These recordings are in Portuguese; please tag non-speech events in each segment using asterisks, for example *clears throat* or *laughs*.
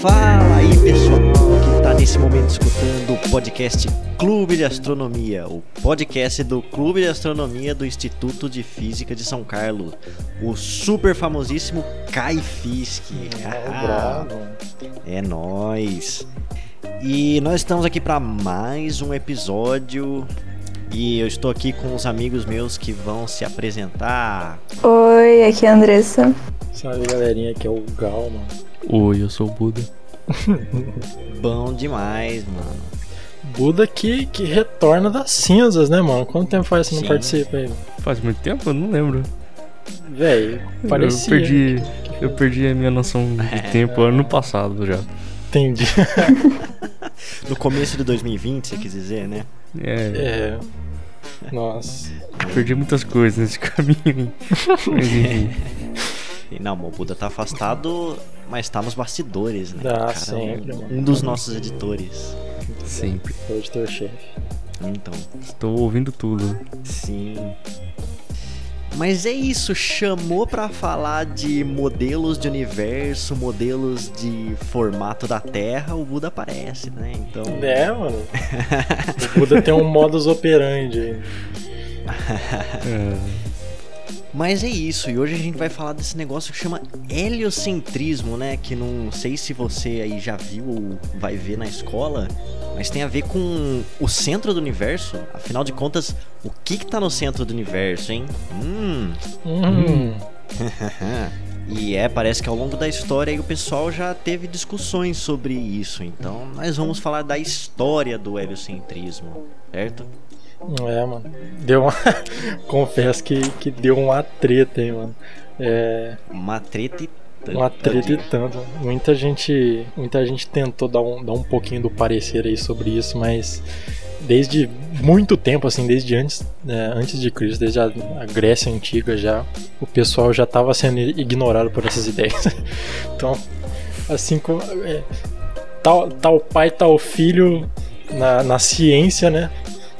Fala aí pessoal que está nesse momento escutando o podcast Clube de Astronomia, o podcast do Clube de Astronomia do Instituto de Física de São Carlos, o super famosíssimo Kai Fisk. Ah, é nós. E nós estamos aqui para mais um episódio e eu estou aqui com os amigos meus que vão se apresentar. Oi, aqui é a Andressa. Salve galerinha, aqui é o Gal, mano. Oi, eu sou o Buda. *laughs* Bom demais, mano. Buda que, que retorna das cinzas, né, mano? Quanto tempo faz que você não participa aí? Faz muito tempo? Eu não lembro. Véi, parecia. Eu perdi, eu perdi a minha noção de tempo ano passado já. Entendi. *laughs* *laughs* No começo de 2020, você quis dizer, né? É, É. Nossa. perdi muitas coisas nesse *laughs* caminho. Mas enfim. E Não, o Buda tá afastado, mas tá nos bastidores, né? Ah, Cara, sempre, um, mano. um dos nossos editores. Sempre. Foi editor-chefe. Então, Estou ouvindo tudo. sim. Mas é isso, chamou pra falar de modelos de universo, modelos de formato da Terra, o Buda aparece, né? Então, É, mano. O Buda tem um modus operandi aí. *laughs* *laughs* É, Mas é isso, e hoje a gente vai falar desse negócio que chama heliocentrismo, né? Que não sei se você aí já viu ou vai ver na escola, mas tem a ver com o centro do universo. Afinal de contas, o que que tá no centro do universo, hein? Hum. Hum. *laughs* e é, parece que ao longo da história aí o pessoal já teve discussões sobre isso. Então, nós vamos falar da história do heliocentrismo, certo? É, mano. Deu uma. *laughs* Confesso que, que deu uma treta aí, mano. É. Uma treta e tanta. Uma treta e tanto. Muita gente, muita gente tentou dar um, dar um pouquinho do parecer aí sobre isso, mas desde muito tempo, assim, desde antes, né, antes de Cristo, desde a, a Grécia Antiga já, o pessoal já estava sendo ignorado por essas *laughs* ideias. Então, assim como. É, tal, tal pai, tal filho na, na ciência, né?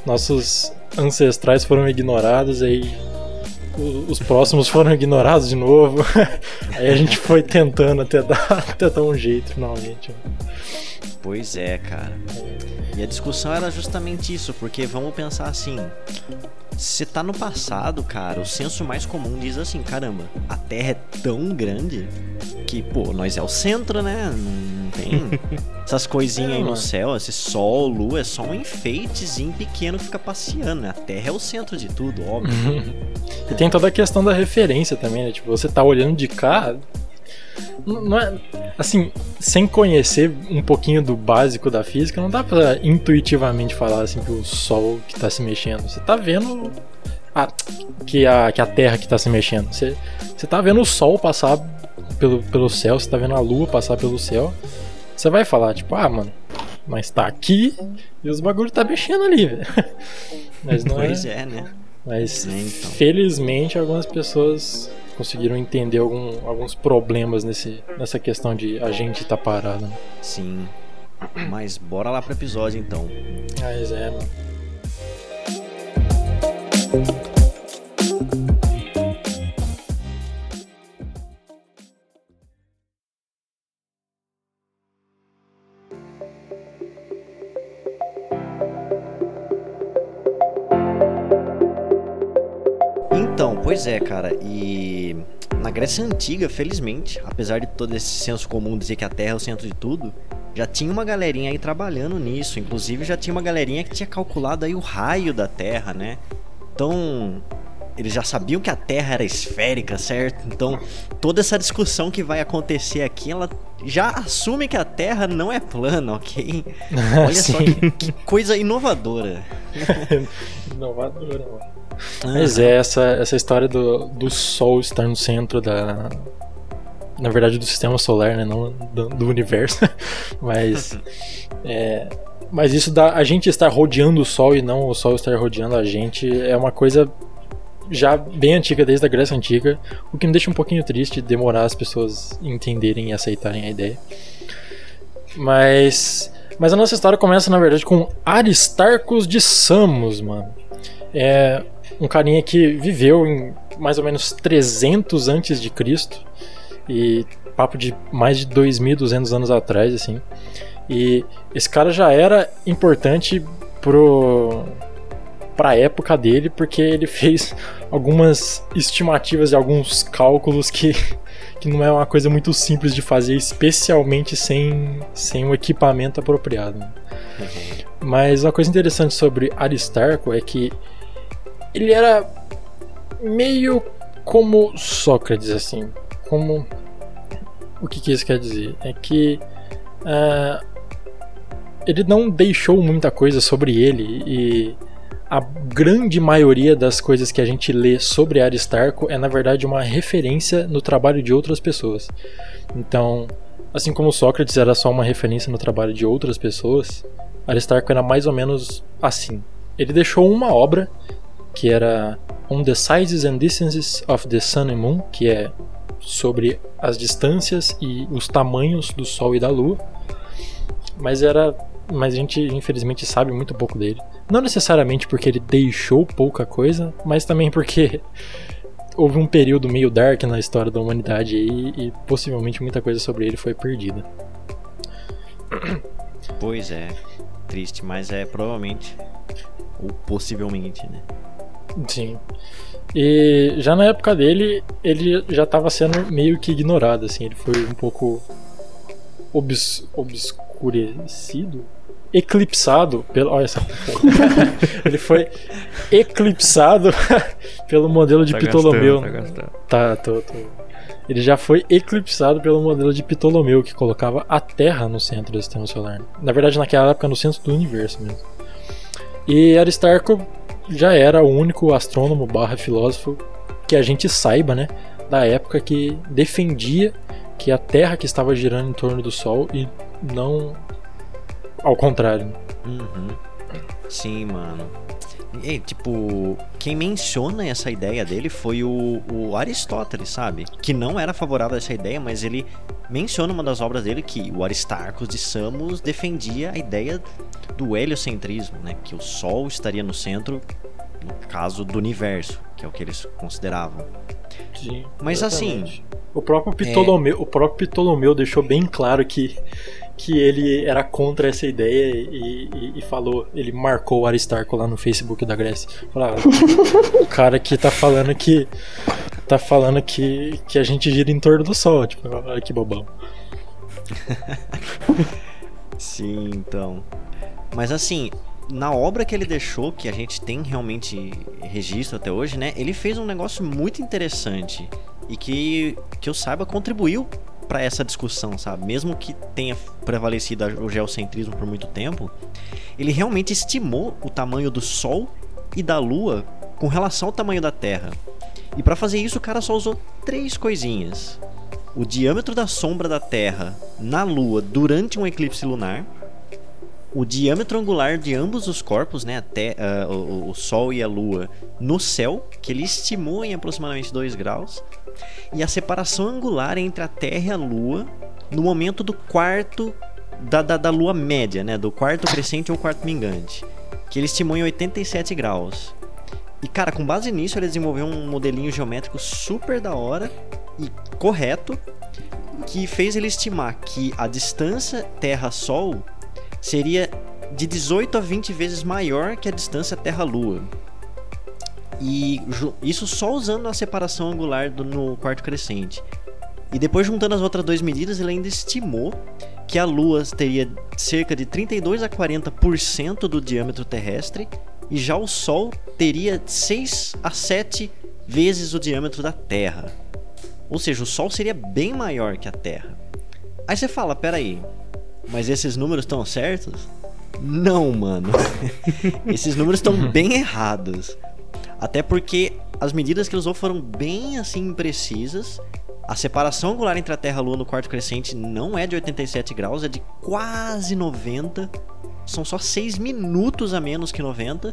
Nossos ancestrais foram ignorados, aí os próximos foram ignorados de novo. *laughs* Aí a gente foi tentando até dar, *laughs* até dar um jeito finalmente. Pois é, cara. E a discussão era justamente isso, porque vamos pensar assim. Se tá no passado, cara, o senso mais comum diz assim, caramba, a Terra é tão grande que, pô, nós é o centro, né? Não tem *laughs* essas coisinhas aí no céu, esse sol, lua, é só um enfeitezinho pequeno que fica passeando, né? A Terra é o centro de tudo, óbvio. *laughs* E tem toda a questão da referência também, né? Tipo, você tá olhando de cá. Não é. Assim, sem conhecer um pouquinho do básico da física, não dá pra intuitivamente falar assim que o Sol que tá se mexendo. Você tá vendo. A, que, a, que a Terra que tá se mexendo. Você, você tá vendo o Sol passar pelo, pelo céu, você tá vendo a Lua passar pelo céu. Você vai falar, tipo, ah, mano, mas tá aqui e os bagulhos tá mexendo ali, velho. *laughs* Mas não é. Pois é, né? Mas É, então. felizmente algumas pessoas conseguiram entender algum- alguns problemas nesse, nessa questão de a gente tá parado. né? Sim. Mas bora lá pro episódio então. Mas é, mano. Pois é, cara, e na Grécia Antiga, felizmente, apesar de todo esse senso comum dizer que a Terra é o centro de tudo, já tinha uma galerinha aí trabalhando nisso. Inclusive, já tinha uma galerinha que tinha calculado aí o raio da Terra, né? Então, eles já sabiam que a Terra era esférica, certo? Então, toda essa discussão que vai acontecer aqui, ela já assume que a Terra não é plana, ok? *laughs* Olha só que, que coisa inovadora. *laughs* *laughs* Inovadora, mano. Mas é, essa, essa história do, do Sol estar no centro da. Na verdade, do sistema solar, né? Não do, do universo. *laughs* Mas. é, mas isso da a gente estar rodeando o Sol e não o Sol estar rodeando a gente é uma coisa já bem antiga, desde a Grécia Antiga. O que me deixa um pouquinho triste demorar as pessoas entenderem e aceitarem a ideia. Mas. Mas a nossa história começa, na verdade, com Aristarcos de Samos, mano. É, um carinha que viveu em mais ou menos 300 antes de Cristo e papo de mais de 2.200 anos atrás, assim. E esse cara já era importante pro para época dele, porque ele *laughs* fez algumas estimativas e alguns cálculos que, que não é uma coisa muito simples de fazer, especialmente sem, sem um equipamento apropriado. Uhum. Mas uma coisa interessante sobre Aristarco é que ele era meio como Sócrates, assim. Como. O que, que isso quer dizer? É que. Uh, ele não deixou muita coisa sobre ele e a grande maioria das coisas que a gente lê sobre Aristarco é na verdade uma referência no trabalho de outras pessoas. Então, assim como Sócrates era só uma referência no trabalho de outras pessoas, Aristarco era mais ou menos assim. Ele deixou uma obra que era On the Sizes and Distances of the Sun and Moon, que é sobre as distâncias e os tamanhos do Sol e da Lua. Mas era, mas a gente infelizmente sabe muito pouco dele. Não necessariamente porque ele deixou pouca coisa, mas também porque *laughs* houve um período meio dark na história da humanidade aí, e possivelmente muita coisa sobre ele foi perdida. Pois é, triste, mas é provavelmente ou possivelmente, né? Sim. E já na época dele, ele já estava sendo meio que ignorado, assim, ele foi um pouco obs obscurecido, eclipsado pelo. Olha só. *laughs* ele foi eclipsado *laughs* pelo modelo de tá Ptolomeu. Gastando, tá, tá tô, tô. Ele já foi eclipsado pelo modelo de Ptolomeu, que colocava a Terra no centro do sistema solar. Na verdade, naquela época, no centro do universo mesmo. E Aristarco já era o único astrônomo barra filósofo que a gente saiba, né, da época que defendia que a Terra que estava girando em torno do Sol e não ao contrário. Uhum. Sim, mano. E, tipo, quem menciona essa ideia dele foi o, o, Aristóteles, sabe? Que não era favorável a essa ideia, mas ele menciona uma das obras dele que o Aristarcos de Samos defendia a ideia do heliocentrismo, né? Que o Sol estaria no centro, no caso do universo, que é o que eles consideravam. Sim, mas assim, exatamente. assim, o próprio Ptolomeu, é... o próprio Ptolomeu deixou bem claro que que ele era contra essa ideia e, e, e, falou, ele marcou o Aristarco lá no Facebook da Grécia. O cara que tá falando que tá falando que, que a gente gira em torno do sol, tipo, olha que bobão. *laughs* Sim, então. Mas assim, na obra que ele deixou, que a gente tem realmente registro até hoje, né? Ele fez um negócio muito interessante e que, que eu saiba contribuiu para essa discussão, sabe? Mesmo que tenha prevalecido o geocentrismo por muito tempo, ele realmente estimou o tamanho do Sol e da Lua com relação ao tamanho da Terra. E para fazer isso, o cara só usou três coisinhas: o diâmetro da sombra da Terra na Lua durante um eclipse lunar, o diâmetro angular de ambos os corpos, né, até uh, o, o Sol e a Lua, no céu, que ele estimou em aproximadamente 2 graus, e a separação angular entre a Terra e a Lua no momento do quarto da, da, da Lua média, né? Do quarto crescente ou quarto mingante. Que ele estimou em 87 graus. E cara, com base nisso, ele desenvolveu um modelinho geométrico super da hora e correto que fez ele estimar que a distância Terra-Sol seria de 18 a 20 vezes maior que a distância Terra-Lua. E isso só usando a separação angular do, no quarto crescente. E depois juntando as outras duas medidas, ele ainda estimou que a Lua teria cerca de 32 a 40% do diâmetro terrestre e já o Sol teria 6 a 7 vezes o diâmetro da Terra. Ou seja, o Sol seria bem maior que a Terra. Aí você fala, peraí, mas esses números estão certos? Não, mano. *laughs* esses números estão *laughs* bem errados. Até porque as medidas que ele usou foram bem assim imprecisas. A separação angular entre a Terra e a Lua no quarto crescente não é de 87 graus, é de quase 90. São só 6 minutos a menos que 90.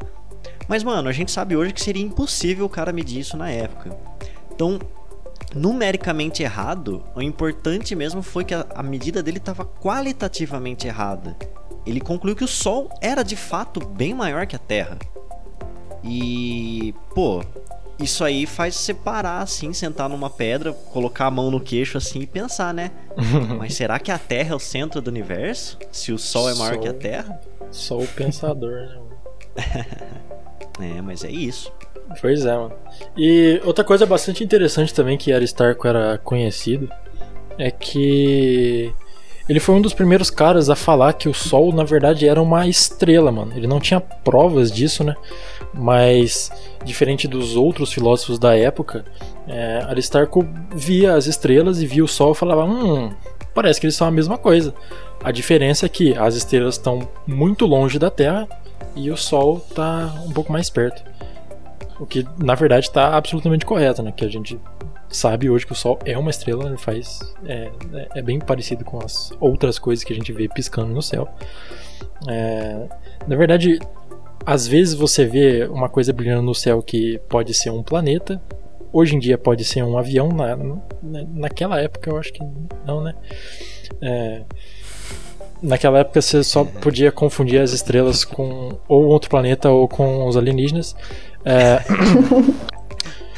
Mas, mano, a gente sabe hoje que seria impossível o cara medir isso na época. Então, numericamente errado, o importante mesmo foi que a, a medida dele estava qualitativamente errada. Ele concluiu que o Sol era de fato bem maior que a Terra. E, pô, isso aí faz você parar assim, sentar numa pedra, colocar a mão no queixo assim e pensar, né? *laughs* Mas será que a Terra é o centro do universo? Se o Sol é maior que a Terra? Só o pensador, né? mano? *laughs* É, mas é isso. Pois é, mano. E outra coisa bastante interessante também que Aristarco era conhecido é que ele foi um dos primeiros caras a falar que o Sol na verdade era uma estrela, mano. Ele não tinha provas disso, né? Mas diferente dos outros filósofos da época, é, Aristarco via as estrelas e via o Sol e falava: Hum, parece que eles são a mesma coisa. A diferença é que as estrelas estão muito longe da Terra e o Sol está um pouco mais perto. O que na verdade está absolutamente correto, né? Que a gente sabe hoje que o Sol é uma estrela, ele faz é, é- bem parecido com as outras coisas que a gente vê piscando no céu. É, na verdade, às vezes você vê uma coisa brilhando no céu que pode ser um planeta. Hoje em dia pode ser um avião. Na, na- naquela época eu acho que não, né? É, naquela época você só podia confundir as estrelas com ou outro planeta ou com os alienígenas. É, *laughs*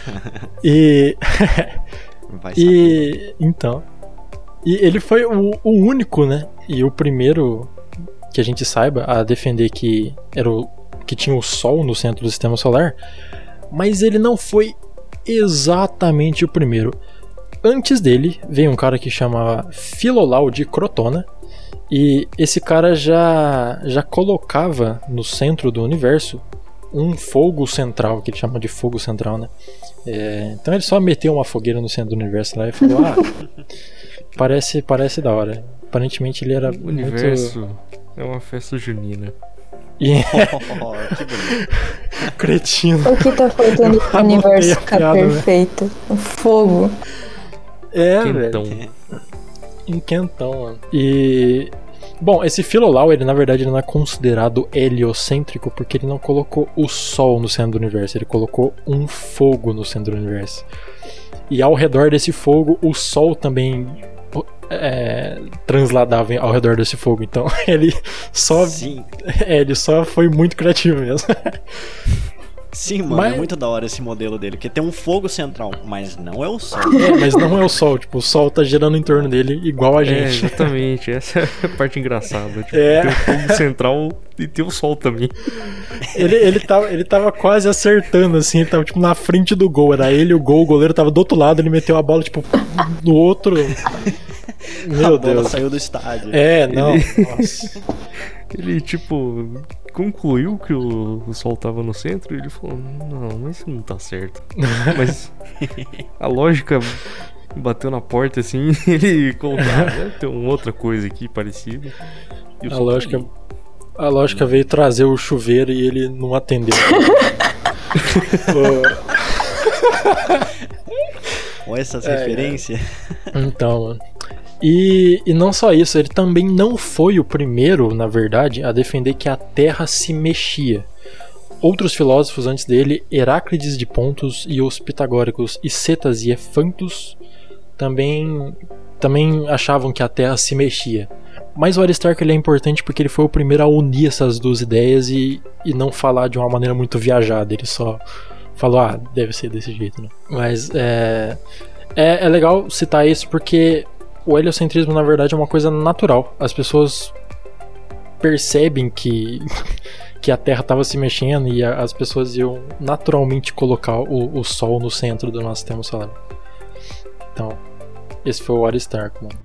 *laughs* e Vai saber. e então. E ele foi o, o único, né? E o primeiro que a gente saiba a defender que era o que tinha o Sol no centro do sistema solar. Mas ele não foi exatamente o primeiro. Antes dele veio um cara que chamava Filolau de Crotona. E esse cara já, já colocava no centro do universo um fogo central, que ele chama de fogo central, né? É, então ele só meteu uma fogueira no centro do universo lá e falou: Ah, *laughs* parece, parece da hora. Aparentemente ele era O universo é uma festa junina. muito. E *laughs* Oh, que bonito. O cretino. que tá faltando pro universo ficar piada, né? perfeito? O fogo. É, Quentão. velho. Em quentão, mano. E. Bom, esse Filolau, ele na verdade ele não é considerado heliocêntrico porque ele não colocou o Sol no centro do universo, ele colocou um fogo no centro do universo. E ao redor desse fogo, o Sol também é, transladava ao redor desse fogo. Então *laughs* ele só, Sim, é, ele só foi muito criativo mesmo. *laughs* sim, mano, Mas- é muito da hora esse modelo dele, porque tem um fogo central, mas não é o Sol. *laughs* É, mas não é o Sol, tipo, o Sol tá girando em torno dele igual a É, gente. exatamente. Essa é a parte engraçada. Tipo, É. Tem o fogo central e tem o sol também. Ele, ele, tava, ele tava quase acertando, assim, ele tava tipo na frente do gol. Era ele o gol, o goleiro tava do outro lado, ele meteu a bola, tipo, no outro. a Meu bola Deus. saiu do estádio. É, não. Nossa. *laughs* Ele, tipo, concluiu que o, sol tava no centro e ele falou: Não, mas isso não tá certo. *laughs* mas a lógica bateu na porta assim *laughs* ele colocou: ah, ter uma outra coisa aqui parecida. E A tá lógica, a lógica veio trazer o chuveiro e ele não atendeu. *laughs* Olha essas É, referências. Então, mano. E, e não só isso, ele também não foi o primeiro, na verdade, a defender que a Terra se mexia. Outros filósofos antes dele, Heráclides de Pontos e os pitagóricos Icetas e Efantus, também, também achavam que a Terra se mexia. Mas o Aristarco ele é importante porque ele foi o primeiro a unir essas duas ideias e, e não falar de uma maneira muito viajada. Ele só falou, ah, deve ser desse jeito, né? Mas é, é, é legal citar isso porque o heliocentrismo, na verdade, é uma coisa natural. As pessoas percebem que, *laughs* que a Terra estava se mexendo e a- as pessoas iam naturalmente colocar o, o Sol no centro do nosso sistema solar. Então, esse foi o Aristarco, mano.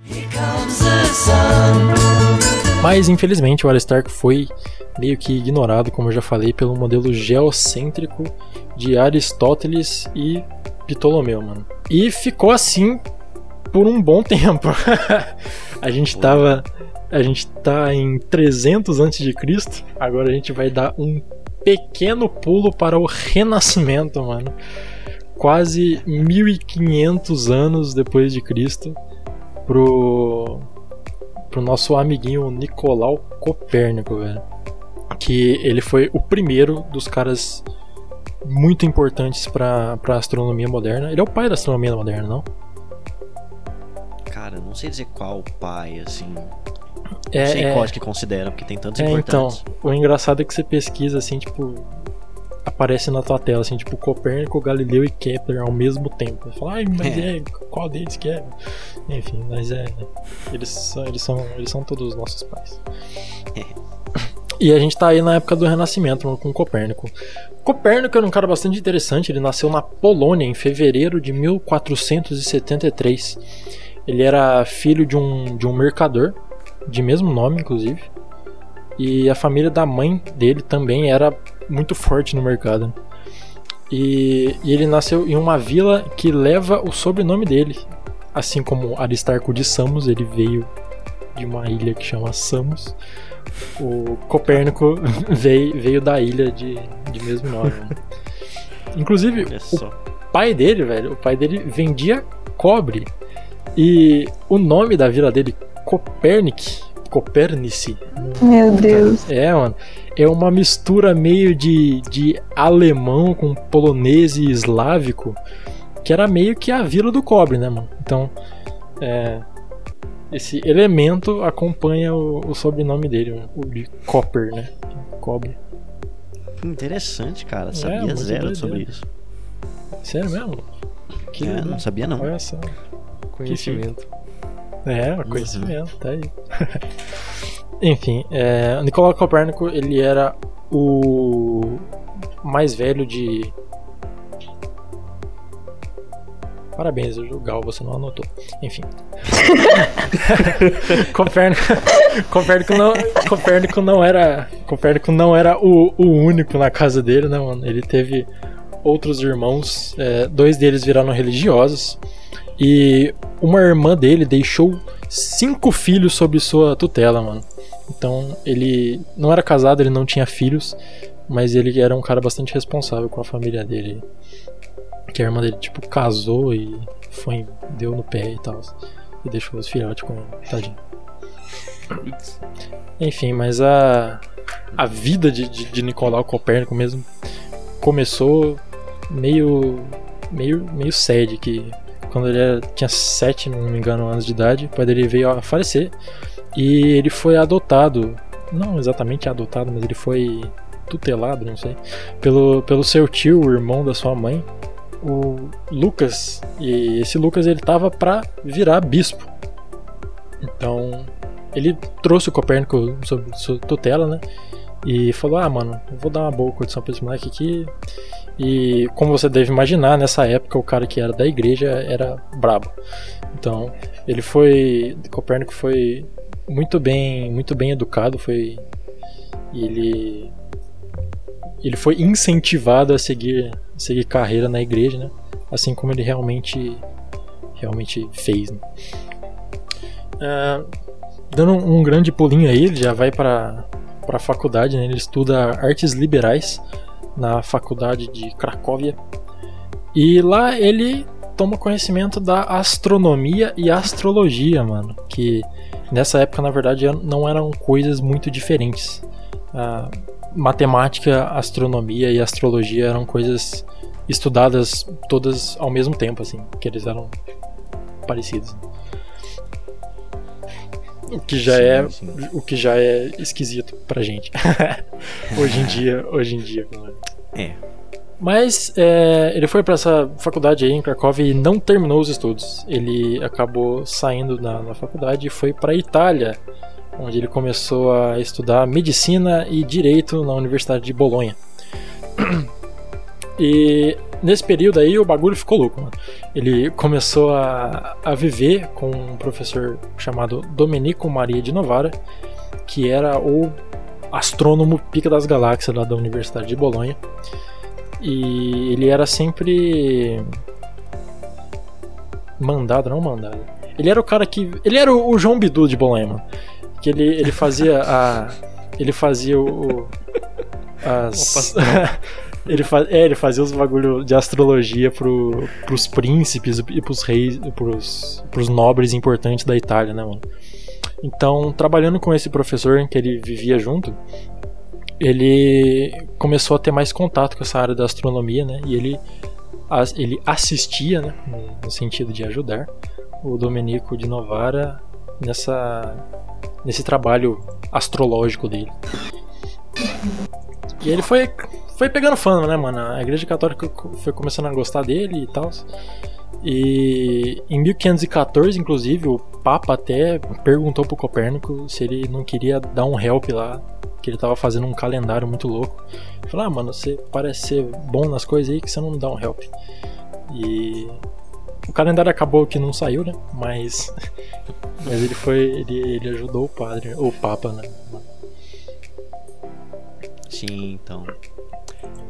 Mas, infelizmente, o Aristarco foi meio que ignorado, como eu já falei, pelo modelo geocêntrico de Aristóteles e Ptolomeu, mano. E ficou assim por um bom tempo. *laughs* a gente tava. A gente tá em 300 a.C., agora a gente vai dar um pequeno pulo para o Renascimento, mano. Quase 1500 anos depois de Cristo, pro, pro nosso amiguinho Nicolau Copérnico, velho. Que ele foi o primeiro dos caras muito importantes pra, pra astronomia moderna. Ele é o pai da astronomia moderna, não? Cara, não sei dizer qual pai, assim. Não É, sei é- qual que consideram, porque tem tantos É, então, importantes. o engraçado é que você pesquisa assim, tipo, aparece na tua tela, assim, tipo Copérnico, Galileu e Kepler ao mesmo tempo. Você fala, ai, mas é. qual deles que é? Enfim, mas é. Eles são, eles são, eles são todos os nossos pais. E a gente tá aí na época do Renascimento, com Copérnico. Copérnico era um cara bastante interessante, ele nasceu na Polônia em fevereiro de 1473. Ele era filho de um, de um mercador, de mesmo nome, inclusive. E a família da mãe dele também era muito forte no mercado. E, e, ele nasceu em uma vila que leva o sobrenome dele. Assim como Aristarco de Samos, ele veio de uma ilha que chama Samos. O Copérnico *laughs* veio, veio da ilha de, de mesmo nome. Né? *laughs* Inclusive, o pai dele, velho, o pai dele vendia cobre. E o nome da vila dele, Copérnic, Copérnice. Meu Deus. É, mano. É uma mistura meio de, de alemão com polonês e eslávico, que era meio que a vila do cobre, né, mano? Então, é, esse elemento acompanha o, o sobrenome dele, o de Copper, né? Cobre. Interessante, cara. Sabia é, zero sobre isso. Sério mesmo? Que é, não sabia não. Olha só. Conhecimento. É, conhecimento, uhum. tá aí. *laughs* Enfim, é, Nicolau Copérnico ele era o mais velho de. Parabéns, Gal, você não anotou. Enfim. *laughs* Copérnico, Copérnico, não, Copérnico não era. Copérnico não era o, o único na casa dele, né, mano? Ele teve outros irmãos, é, dois deles viraram religiosos. E uma irmã dele deixou cinco filhos sob sua tutela, mano. Então ele não era casado, ele não tinha filhos, mas ele era um cara bastante responsável com a família dele. Que a irmã dele, tipo, casou e foi, deu no pé e tal. E deixou os filhotes com ele, tadinho. Enfim, mas a, a vida de, de, de Nicolau Copérnico mesmo começou meio meio meio sede que quando ele era, tinha 7, não me engano, anos de idade. O pai dele veio a falecer e ele foi adotado, não exatamente adotado, mas ele foi tutelado, não sei, pelo, pelo seu tio, o irmão da sua mãe, o Lucas. E esse Lucas ele tava para virar bispo. Então, ele trouxe o Copérnico sob sua tutela, né? E falou: Ah, mano, vou dar uma boa condição pra esse moleque aqui. E como você deve imaginar, nessa época o cara que era da igreja era brabo. Então, ele foi. Copérnico foi muito bem, muito bem educado, foi. Ele. Ele foi incentivado a seguir, seguir carreira na igreja, né? Assim como ele realmente, realmente fez. Né? Uh, dando um, um grande pulinho aí, ele já vai para para a faculdade, né? ele estuda artes liberais na faculdade de Cracóvia. E lá ele toma conhecimento da astronomia e astrologia, mano. Que nessa época, na verdade, não eram coisas muito diferentes. Matemática, astronomia e astrologia eram coisas estudadas todas ao mesmo tempo, assim, que eles eram parecidos. O que já sim, é sim. o que já é esquisito pra gente. *laughs* hoje em dia, hoje em dia, É. Mas é, ele foi para essa faculdade aí em Cracóvia e não terminou os estudos. Ele acabou saindo na faculdade e foi para Itália, onde ele começou a estudar medicina e direito na Universidade de Bolonha. E nesse período aí o bagulho ficou louco, mano. Ele começou a, a viver com um professor chamado Domenico Maria de Novara, que era o astrônomo pica das galáxias lá da Universidade de Bolonha. E ele era sempre mandado, não mandado. Ele era o cara que. Ele era o, João Bidu de Bolonha, mano. Que ele, ele fazia a. Ele fazia o. *laughs* As. *laughs* Ele, faz, é, ele fazia os bagulho de astrologia pro, pros príncipes e pros reis, pros, pros nobres importantes da Itália, né, mano? Então, trabalhando com esse professor que ele vivia junto, ele começou a ter mais contato com essa área da astronomia, né? E ele, ele assistia, né, no sentido de ajudar, o Domenico de Novara nessa, nesse trabalho astrológico dele. E ele foi foi pegando fama, né, mano? A Igreja Católica foi começando a gostar dele e tal. E em 1514, inclusive, o Papa até perguntou pro Copérnico se ele não queria dar um help lá, que ele tava fazendo um calendário muito louco. Falou: "Ah, mano, você parece ser bom nas coisas aí, que você não dá um help". E o calendário acabou que não saiu, né? Mas *laughs* mas ele foi ele, ele ajudou o padre, o papa, né? Sim, então.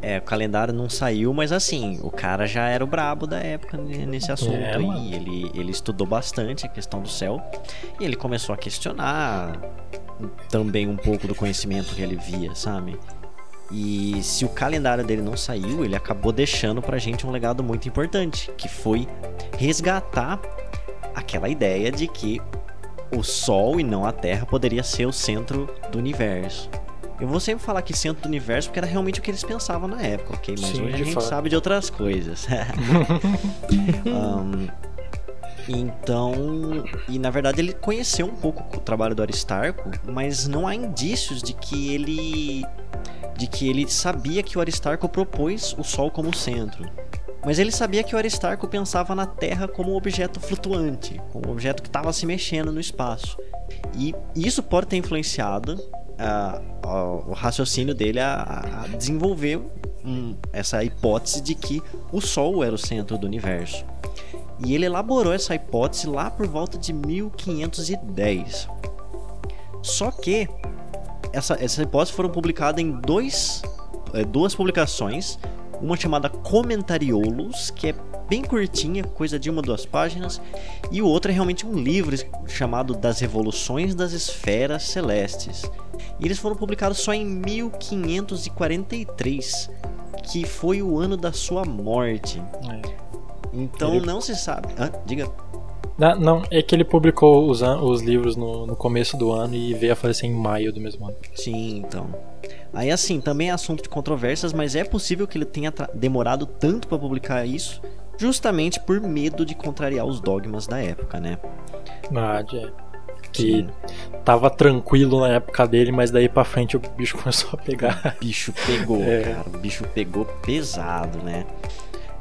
É, o calendário não saiu, mas assim, o cara já era o brabo da época nesse assunto É, mano. Ele, ele estudou bastante a questão do céu e ele começou a questionar também um pouco do conhecimento que ele via, sabe? E se o calendário dele não saiu, ele acabou deixando pra gente um legado muito importante, que foi resgatar aquela ideia de que o Sol e não a Terra poderia ser o centro do universo. Eu vou sempre falar que centro do universo porque era realmente o que eles pensavam na época, ok? Mas Sim, hoje a gente fato. sabe de outras coisas. Ahn, *laughs* então, e na verdade ele conheceu um pouco o trabalho do Aristarco, mas não há indícios de que ele de que ele sabia que o Aristarco propôs o Sol como centro. Mas ele sabia que o Aristarco pensava na Terra como um objeto flutuante, como um objeto que estava se mexendo no espaço. E isso pode ter influenciado ah, ah, o raciocínio dele a, a desenvolver um- essa hipótese de que o Sol era o centro do universo. E ele elaborou essa hipótese lá por volta de 1510. Só que essa, essas hipóteses foram publicadas em dois, eh, duas publicações. Uma chamada Comentariolos, que é bem curtinha, coisa de uma duas páginas, e o outro é realmente um livro chamado Das Revoluções das Esferas Celestes. E eles foram publicados só em 1543, que foi o ano da sua morte. É. Então Ele- não se sabe. Hã? diga. Na- Não, é que ele publicou os, os livros no, no começo do ano e veio a falecer em maio do mesmo ano. Sim, então. Aí assim, também é assunto de controvérsias, mas é possível que ele tenha demorado tanto para publicar isso, justamente por medo de contrariar os dogmas da época, né? Ah, é. Que tava tranquilo na época dele, mas daí pra frente o bicho *laughs* começou a pegar. O bicho pegou, É. cara. O bicho pegou pesado, né?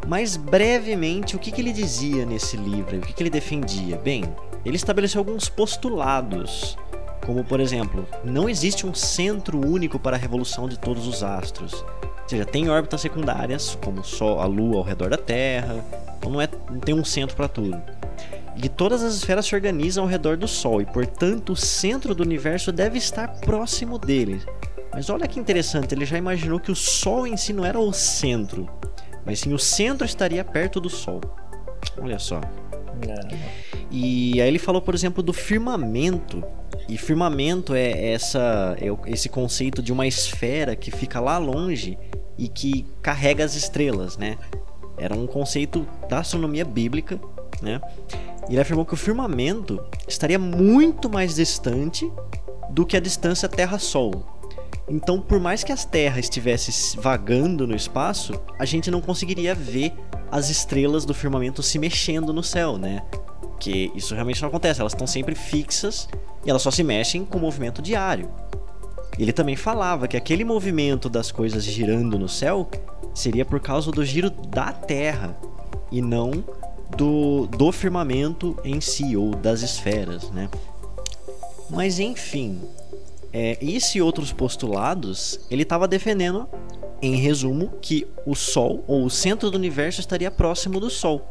Mas brevemente, o que, que ele dizia nesse livro? O que, que ele defendia? Bem, ele estabeleceu alguns postulados, como por exemplo, não existe um centro único para a revolução de todos os astros. Ou seja, tem órbitas secundárias, como Sol, a Lua ao redor da Terra, então não, é, não tem um centro para tudo. E todas as esferas se organizam ao redor do Sol, e portanto o centro do universo deve estar próximo dele. Mas olha que interessante, ele já imaginou que o Sol em si não era o centro, mas sim o centro estaria perto do Sol. Olha só. É. E aí ele falou, por exemplo, do firmamento. E firmamento é essa é esse conceito de uma esfera que fica lá longe e que carrega as estrelas, né? Era um conceito da astronomia bíblica, né? E ele afirmou que o firmamento estaria muito mais distante do que a distância Terra-Sol. Então, por mais que as terras estivessem vagando no espaço, a gente não conseguiria ver as estrelas do firmamento se mexendo no céu, né? Porque isso realmente não acontece, elas estão sempre fixas e elas só se mexem com o movimento diário. Ele também falava que aquele movimento das coisas girando no céu seria por causa do giro da Terra e não do, do firmamento em si ou das esferas, né? Mas enfim, é, esse e outros postulados ele estava defendendo, em resumo, que o Sol ou o centro do universo estaria próximo do Sol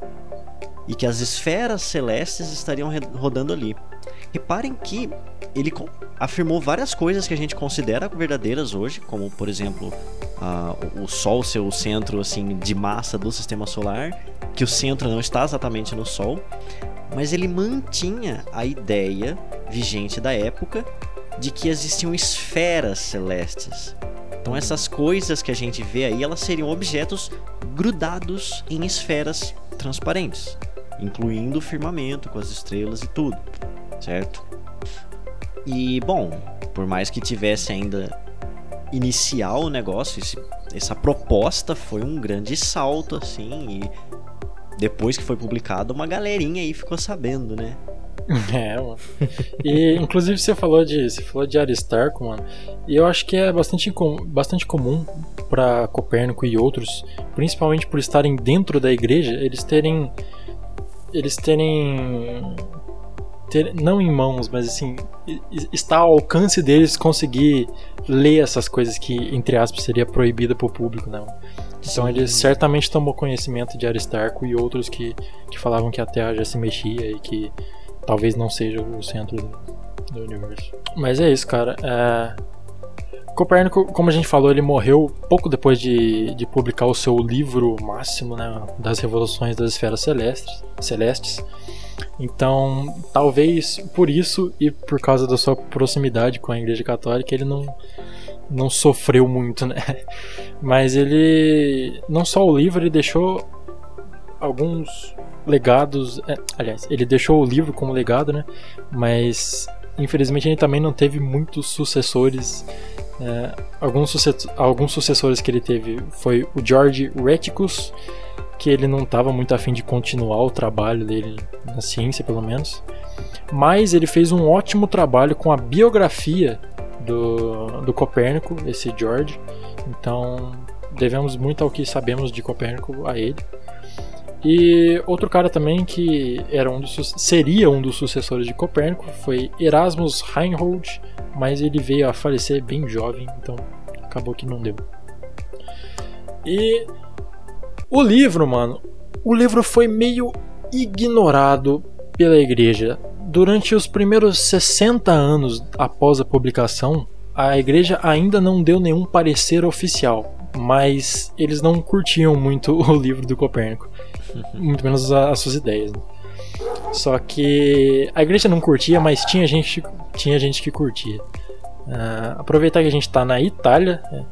e que as esferas celestes estariam rodando ali. Reparem que ele afirmou várias coisas que a gente considera verdadeiras hoje, como por exemplo o- o Sol ser o centro assim de massa do Sistema Solar, que o centro não está exatamente no Sol, mas ele mantinha a ideia vigente da época de que existiam esferas celestes. Então essas coisas que a gente vê aí, elas seriam objetos grudados em esferas transparentes, incluindo o firmamento com as estrelas e tudo, certo? E bom, por mais que tivesse ainda inicial o negócio, esse- essa proposta foi um grande salto assim e depois que foi publicado, uma galerinha aí ficou sabendo, né? *laughs* É, mano. E inclusive você falou de, você falou de Aristarco, mano. E eu acho que é bastante, com, bastante comum para Copérnico e outros, principalmente por estarem dentro da igreja, eles terem eles terem ter, não em mãos, mas assim, está ao alcance deles conseguir ler essas coisas que, entre aspas, seria proibida para o público, não. Então ele certamente tomou conhecimento de Aristarco e outros que, que falavam que a Terra já se mexia e que talvez não seja o centro do, do universo. Mas é isso, cara. É... Copérnico, como a gente falou, ele morreu pouco depois de, de publicar o seu livro máximo, né, das revoluções das esferas celestes. celestes. Então, talvez por isso e por causa da sua proximidade com a Igreja Católica, ele não, não sofreu muito, *laughs* né? Mas ele. Não só o livro, ele deixou alguns legados. É, aliás, ele deixou o livro como legado, né? Mas infelizmente ele também não teve muitos sucessores. É, alguns, sucess alguns sucessores que ele teve foi o George Reticus, que ele não estava muito afim de continuar o trabalho dele na ciência, pelo menos. Mas ele fez um ótimo trabalho com a biografia do, do Copérnico, esse George. Então devemos muito ao que sabemos de Copérnico a ele. E outro cara também que era um dos, seria um dos sucessores de Copérnico foi Erasmus Reinhold, mas ele veio a falecer bem jovem, então acabou que não deu. E o livro, mano, o livro foi meio ignorado pela igreja. Durante os primeiros 60 anos após a publicação, a igreja ainda não deu nenhum parecer oficial, mas eles não curtiam muito *laughs* o livro do Copérnico muito menos as suas ideias. Né? Só que a igreja não curtia, mas tinha gente, tinha gente que curtia. Uh, aproveitar que a gente está na Itália, né?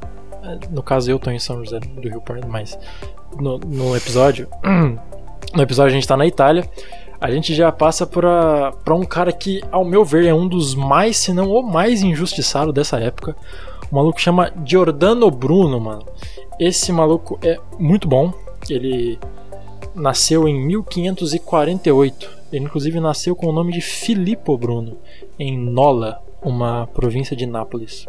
No caso eu estou em São José do Rio Pardo, mas no, no, episódio, *clears throat* no episódio a gente está na Itália, a gente já passa para um cara que, ao meu ver, é um dos mais, se não o mais injustiçado dessa época. Um maluco chama Giordano Bruno, mano. Esse maluco é muito bom. Ele nasceu em 1548. Ele inclusive nasceu com o nome de Filippo Bruno, em Nola, uma província de Nápoles.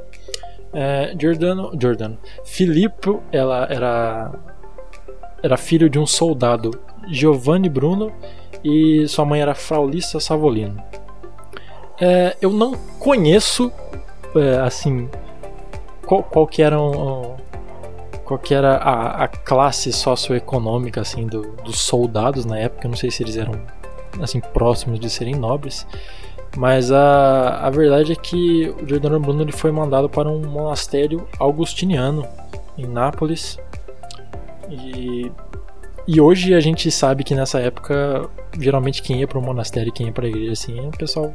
É, Giordano, Giordano. Filippo ela era, era filho de um soldado, Giovanni Bruno, e sua mãe era Fraulissa Savolino. É, eu não conheço, é, assim, qual, qual que eram qual que era a, a classe socioeconômica assim do, dos soldados na época. Eu não sei se eles eram assim próximos de serem nobres, mas a, a verdade é que o Giordano Bruno ele foi mandado para um monastério augustiniano em Nápoles e e hoje a gente sabe que nessa época geralmente quem ia para o monastério quem ia para a igreja assim é um pessoal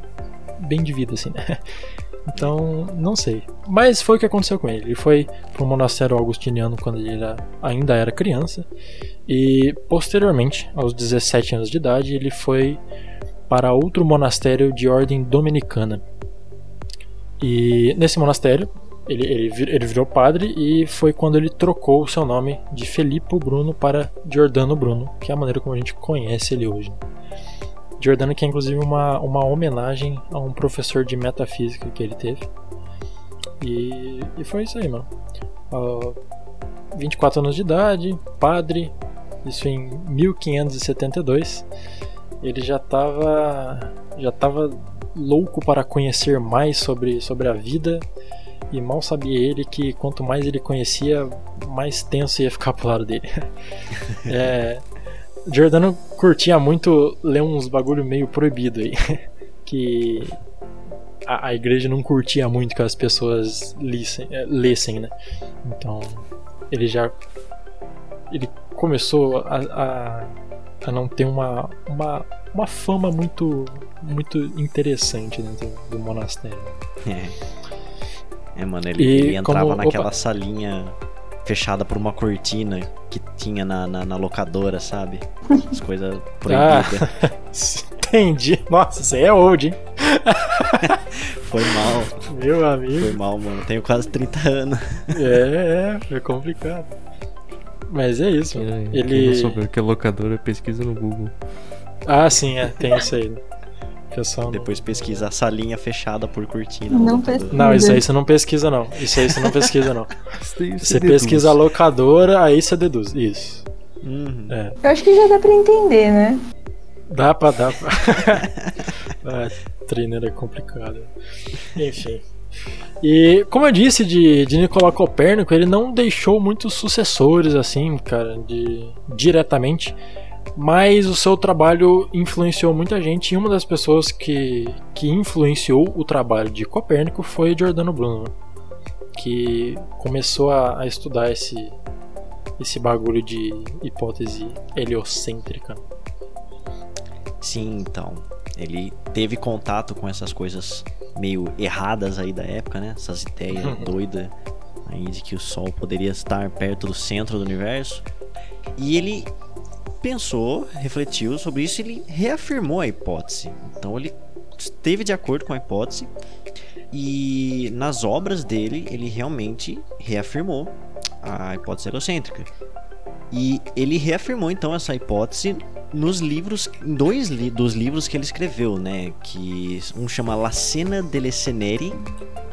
bem de vida assim, né? *laughs* Então, não sei. Mas foi o que aconteceu com ele. Ele foi para o monastério augustiniano quando ele era, ainda era criança. E posteriormente, aos 17 anos de idade, ele foi para outro monastério de ordem dominicana. E nesse monastério, ele, ele, ele virou padre e foi quando ele trocou o seu nome de Felipe Bruno para Giordano Bruno, que é a maneira como a gente conhece ele hoje. Giordano que é inclusive uma, uma homenagem a um professor de metafísica que ele teve. E, e foi isso aí, mano. Uh, 24 anos de idade, padre, isso em 1572. Ele já estava já tava louco para conhecer mais sobre, sobre a vida e mal sabia ele que quanto mais ele conhecia, mais tenso ia ficar pro lado dele. *laughs* é, curtia muito ler uns bagulho meio proibido aí. *laughs* que a, a, igreja não curtia muito que as pessoas lissem, é, lessem, né? Então ele já. Ele começou a, a, a não ter uma, uma, uma fama muito, muito interessante dentro do monastério. É, é mano, ele, ele entrava como, naquela opa. salinha fechada por uma cortina que tinha na, na, na locadora, sabe? As coisas *laughs* proibidas. Ah, *laughs* entendi. Nossa, aí é old, hein? *laughs* Foi mal. Meu amigo. Foi mal, mano. Tenho quase 30 anos. É, é, foi complicado. Mas é isso. É, Ele. Quem não souber que é locadora, pesquisa no Google. Ah, sim, é, tem isso aí. Pessoal, Depois pesquisa a salinha fechada por cortina. Não pesquisa. Não, isso aí você não pesquisa, não. Isso aí você não pesquisa, não. *laughs* Você pesquisa a locadora, aí você deduz. Isso. Uhum. É. Eu acho que já dá pra entender, né? Dá pra, dá pra. *laughs* ah, é complicado. Enfim. E como eu disse de, de Nicolau Copérnico, ele não deixou muitos sucessores assim, cara, de, diretamente. Mas o seu trabalho influenciou muita gente e uma das pessoas que, que influenciou o trabalho de Copérnico foi Giordano Bruno, que começou a, a estudar esse, esse bagulho de hipótese heliocêntrica. Sim, então. Ele teve contato com essas coisas meio erradas aí da época, né? Essas ideias Uhum. doidas aí de que o Sol poderia estar perto do centro do universo. E ele pensou, refletiu sobre isso e ele reafirmou a hipótese. Então ele esteve de acordo com a hipótese e nas obras dele ele realmente reafirmou a hipótese helocêntrica. E ele reafirmou então essa hipótese nos livros, em dois li dos livros que ele escreveu, né? Que um chama La Cena delle Ceneri,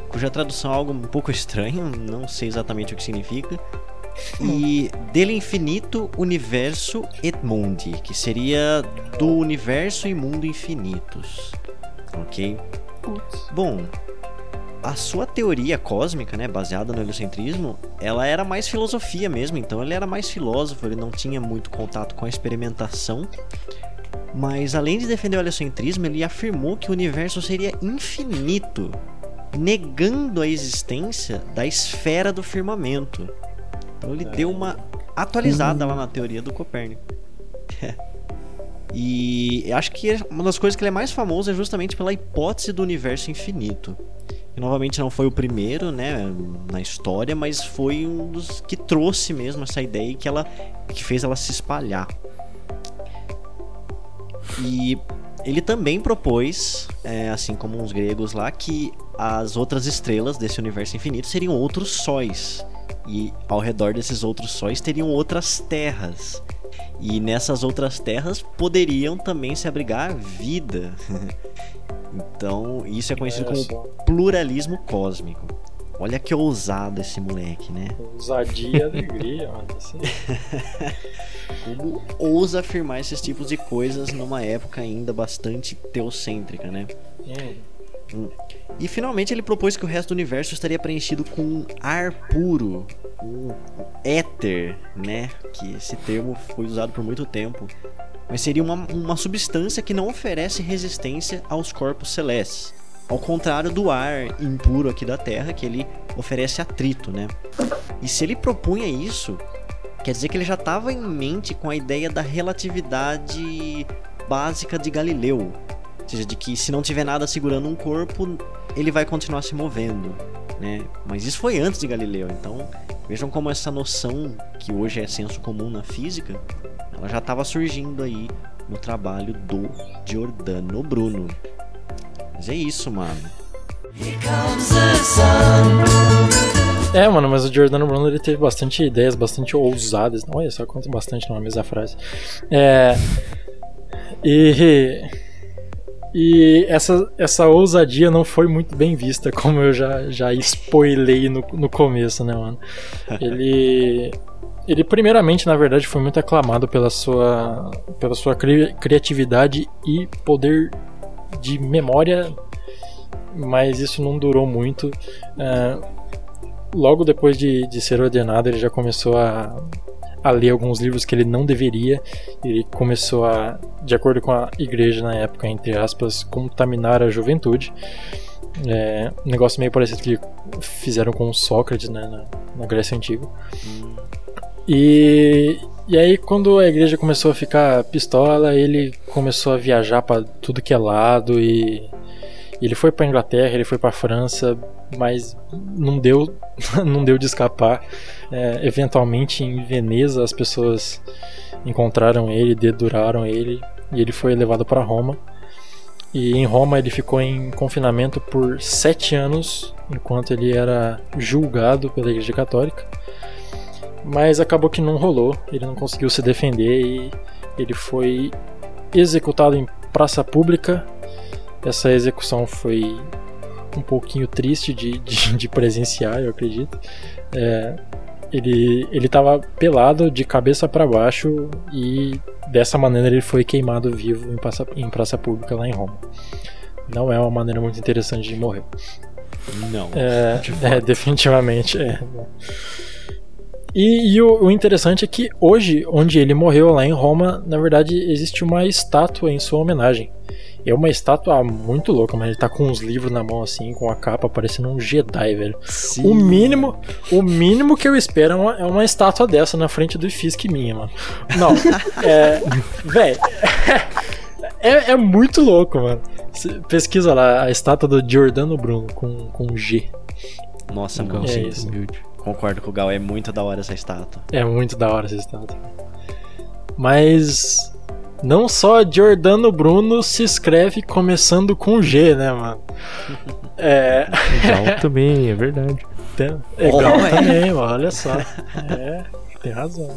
cuja tradução é algo um pouco *laughs* estranho, não sei exatamente o que significa. E Dele Infinito Universo et Mundi, que seria do universo e mundo infinitos. Ok? Bom, a sua teoria cósmica, né, baseada no heliocentrismo, ela era mais filosofia mesmo, então ele era mais filósofo, ele não tinha muito contato com a experimentação. Mas além de defender o heliocentrismo, ele afirmou que o universo seria infinito, negando a existência da esfera do firmamento. Então ele deu uma atualizada lá na teoria do Copérnico. *laughs* E acho que uma das coisas que ele é mais famoso é justamente pela hipótese do universo infinito. Que novamente não foi o primeiro, né, na história, mas foi um dos que trouxe mesmo essa ideia e que ela que fez ela se espalhar. E ele também propôs, é, assim como os gregos lá, que as outras estrelas desse universo infinito seriam outros sóis. E ao redor desses outros sóis teriam outras terras. E nessas outras terras poderiam também se abrigar vida. *laughs* então, isso é conhecido como pluralismo cósmico. Olha que ousado esse moleque, né? Ousadia e alegria, mano. Assim. *laughs* Como ousa afirmar esses tipos de coisas numa época ainda bastante teocêntrica, né? Hum. E finalmente ele propôs que o resto do universo estaria preenchido com ar puro, um éter, né? Que esse termo foi usado por muito tempo. Mas seria uma, uma substância que não oferece resistência aos corpos celestes. Ao contrário do ar impuro aqui da Terra, que ele oferece atrito, né? E se ele propunha isso, quer dizer que ele já estava em mente com a ideia da relatividade básica de Galileu. Ou seja, de que se não tiver nada segurando um corpo, ele vai continuar se movendo, né? Mas isso foi antes de Galileu, então vejam como essa noção que hoje é senso comum na física, ela já estava surgindo aí no trabalho do Giordano Bruno. Mas é isso, mano. É, mano, mas o Giordano Bruno ele teve bastante ideias, bastante ousadas. Olha só, conta bastante numa mesma frase. É. E. E essa, essa ousadia não foi muito bem vista, como eu já, já spoilei no, no começo, né, mano? Ele. *laughs* Ele, primeiramente, na verdade, foi muito aclamado pela sua, pela sua cri- criatividade e poder de memória, mas isso não durou muito. É, logo depois de, de ser ordenado, ele já começou a, a ler alguns livros que ele não deveria. Ele começou a, de acordo com a igreja na época, entre aspas, contaminar a juventude. É, um negócio meio parecido que fizeram com Sócrates né, na, na Grécia Antiga. E, e aí, quando a igreja começou a ficar pistola, ele começou a viajar para tudo que é lado e ele foi para Inglaterra, ele foi para França, mas não deu, *laughs* não deu de escapar. É, eventualmente, em Veneza, as pessoas encontraram ele, deduraram ele e ele foi levado para Roma. E em Roma ele ficou em confinamento por sete anos, enquanto ele era julgado pela Igreja Católica. Mas acabou que não rolou, ele não conseguiu se defender e ele foi executado em praça pública Essa execução foi um pouquinho triste de, de, *laughs* de presenciar, eu acredito. É, ele, ele tava pelado de cabeça para baixo e dessa maneira ele foi queimado vivo em praça, em praça pública lá em Roma. Não é uma maneira muito interessante de morrer. Não. É, é *laughs* definitivamente é. E, e o, o, interessante é que hoje, onde ele morreu lá em Roma, na verdade existe uma estátua em sua homenagem. É uma estátua muito louca, mas ele tá com uns livros na mão assim, com a capa parecendo um Jedi, velho. Sim. O mínimo, o mínimo que eu espero é uma, é uma estátua dessa na frente do Fisk minha, mano. Não, *laughs* é, velho, *laughs* é, é muito louco, mano. Pesquisa lá a estátua do Giordano Bruno com, com G. Nossa, mano. É isso. Concordo com o Gal, é muito da hora essa estátua. É muito da hora essa estátua. Mas não só Giordano Bruno se escreve começando com G, né, mano? É. *laughs* Gal também, é verdade. É Gal também, mano, olha só. É, tem razão.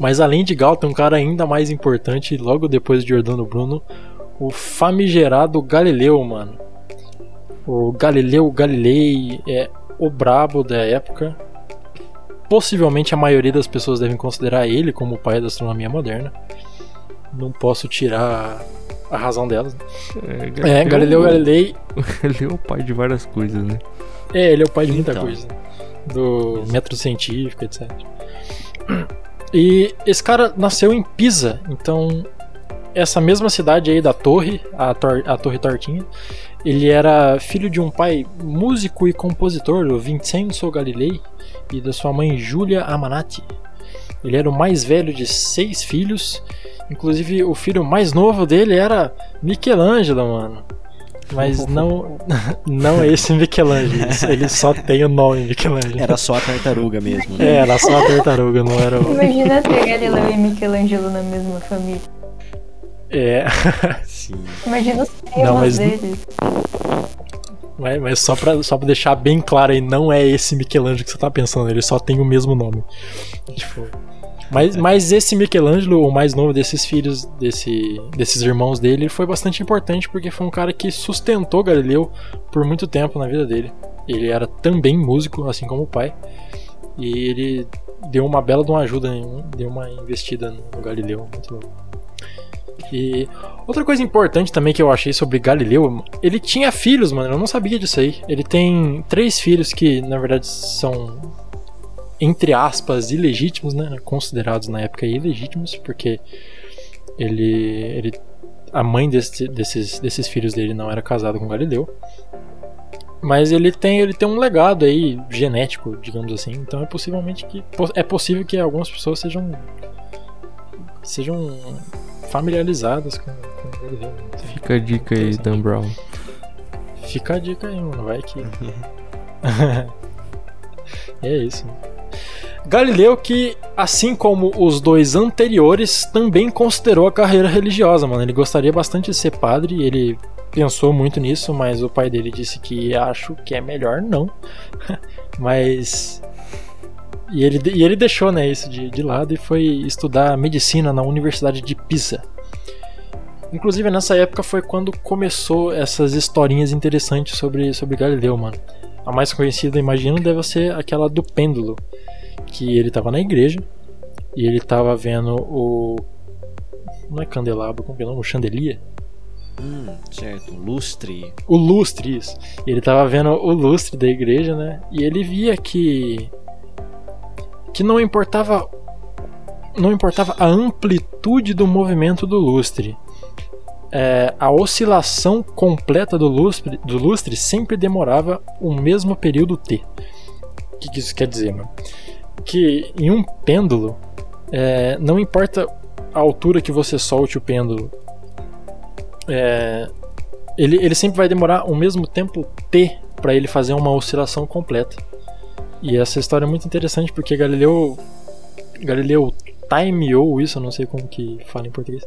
Mas além de Gal, tem um cara ainda mais importante, logo depois de Giordano Bruno, o famigerado Galileu, mano. O Galileu Galilei é o brabo da época. Possivelmente a maioria das pessoas devem considerar ele como o pai da astronomia moderna. Não posso tirar a razão delas. Né? É, é, Galileu Galilei. *laughs* Ele é o pai de várias coisas, né? É, ele é o pai de muita então. coisa. Do método científico, etc. E esse cara nasceu em Pisa, então essa mesma cidade aí da torre, a, tor a Torre Tortinha, ele era filho de um pai músico e compositor, o Vincenzo Galilei, e da sua mãe Giulia Amanati. Ele era o mais velho de seis filhos, inclusive o filho mais novo dele era Michelangelo, mano. Mas *laughs* não, *laughs* não é esse Michelangelo, ele só tem o nome Michelangelo. Era só a tartaruga mesmo, né? É, era só a tartaruga, não era o... Imagina ter Galileu e Michelangelo na mesma família. É. Sim. Imagina os temas não, mas... deles. Mas, mas, só, pra, só pra deixar bem claro aí, não é esse Michelangelo que você tá pensando, ele só tem o mesmo nome. Tipo. Mas, mas esse Michelangelo, o mais novo desses filhos, desse, desses irmãos dele, foi bastante importante porque foi um cara que sustentou Galileu por muito tempo na vida dele. Ele era também músico, assim como o pai. E ele deu uma bela de uma ajuda, deu uma investida no Galileu. Muito louco. E outra coisa importante também que eu achei sobre Galileu, ele tinha filhos, mano, eu não sabia disso aí. Ele tem três filhos que, na verdade, são entre aspas ilegítimos, né, considerados na época ilegítimos, porque ele, ele a mãe desse, desses, desses filhos dele não era casada com Galileu. Mas ele tem, ele tem um legado aí genético, digamos assim. Então é possivelmente que é possível que algumas pessoas sejam sejam familiarizadas com, com ele. Fica a dica aí, Dan Brown. Fica a dica aí, mano. Vai que. *laughs* é isso. Galileu que, assim como os dois anteriores, também considerou a carreira religiosa, mano. Ele gostaria bastante de ser padre, ele pensou muito nisso, mas o pai dele disse que acho que é melhor não. *laughs* mas e ele, e ele deixou né, isso de, de lado e foi estudar medicina na Universidade de Pisa. Inclusive nessa época foi quando começou essas historinhas interessantes sobre, sobre Galileu, mano. A mais conhecida, imagino, deve ser aquela do pêndulo. Que ele tava na igreja e ele tava vendo o. Não é candelabro, como é o nome? O chandelier? Hum, certo, o lustre. O lustre, isso. E ele tava vendo o lustre da igreja, né? E ele via que que não importava não importava a amplitude do movimento do lustre. É, a oscilação completa do lustre, do lustre sempre demorava o mesmo período t. O que, que isso quer dizer, mano? Que em um pêndulo, é, não importa a altura que você solte o pêndulo, é, ele, ele sempre vai demorar o mesmo tempo t para ele fazer uma oscilação completa. E essa história é muito interessante porque Galileu Galileu timeou isso, eu não sei como que fala em português.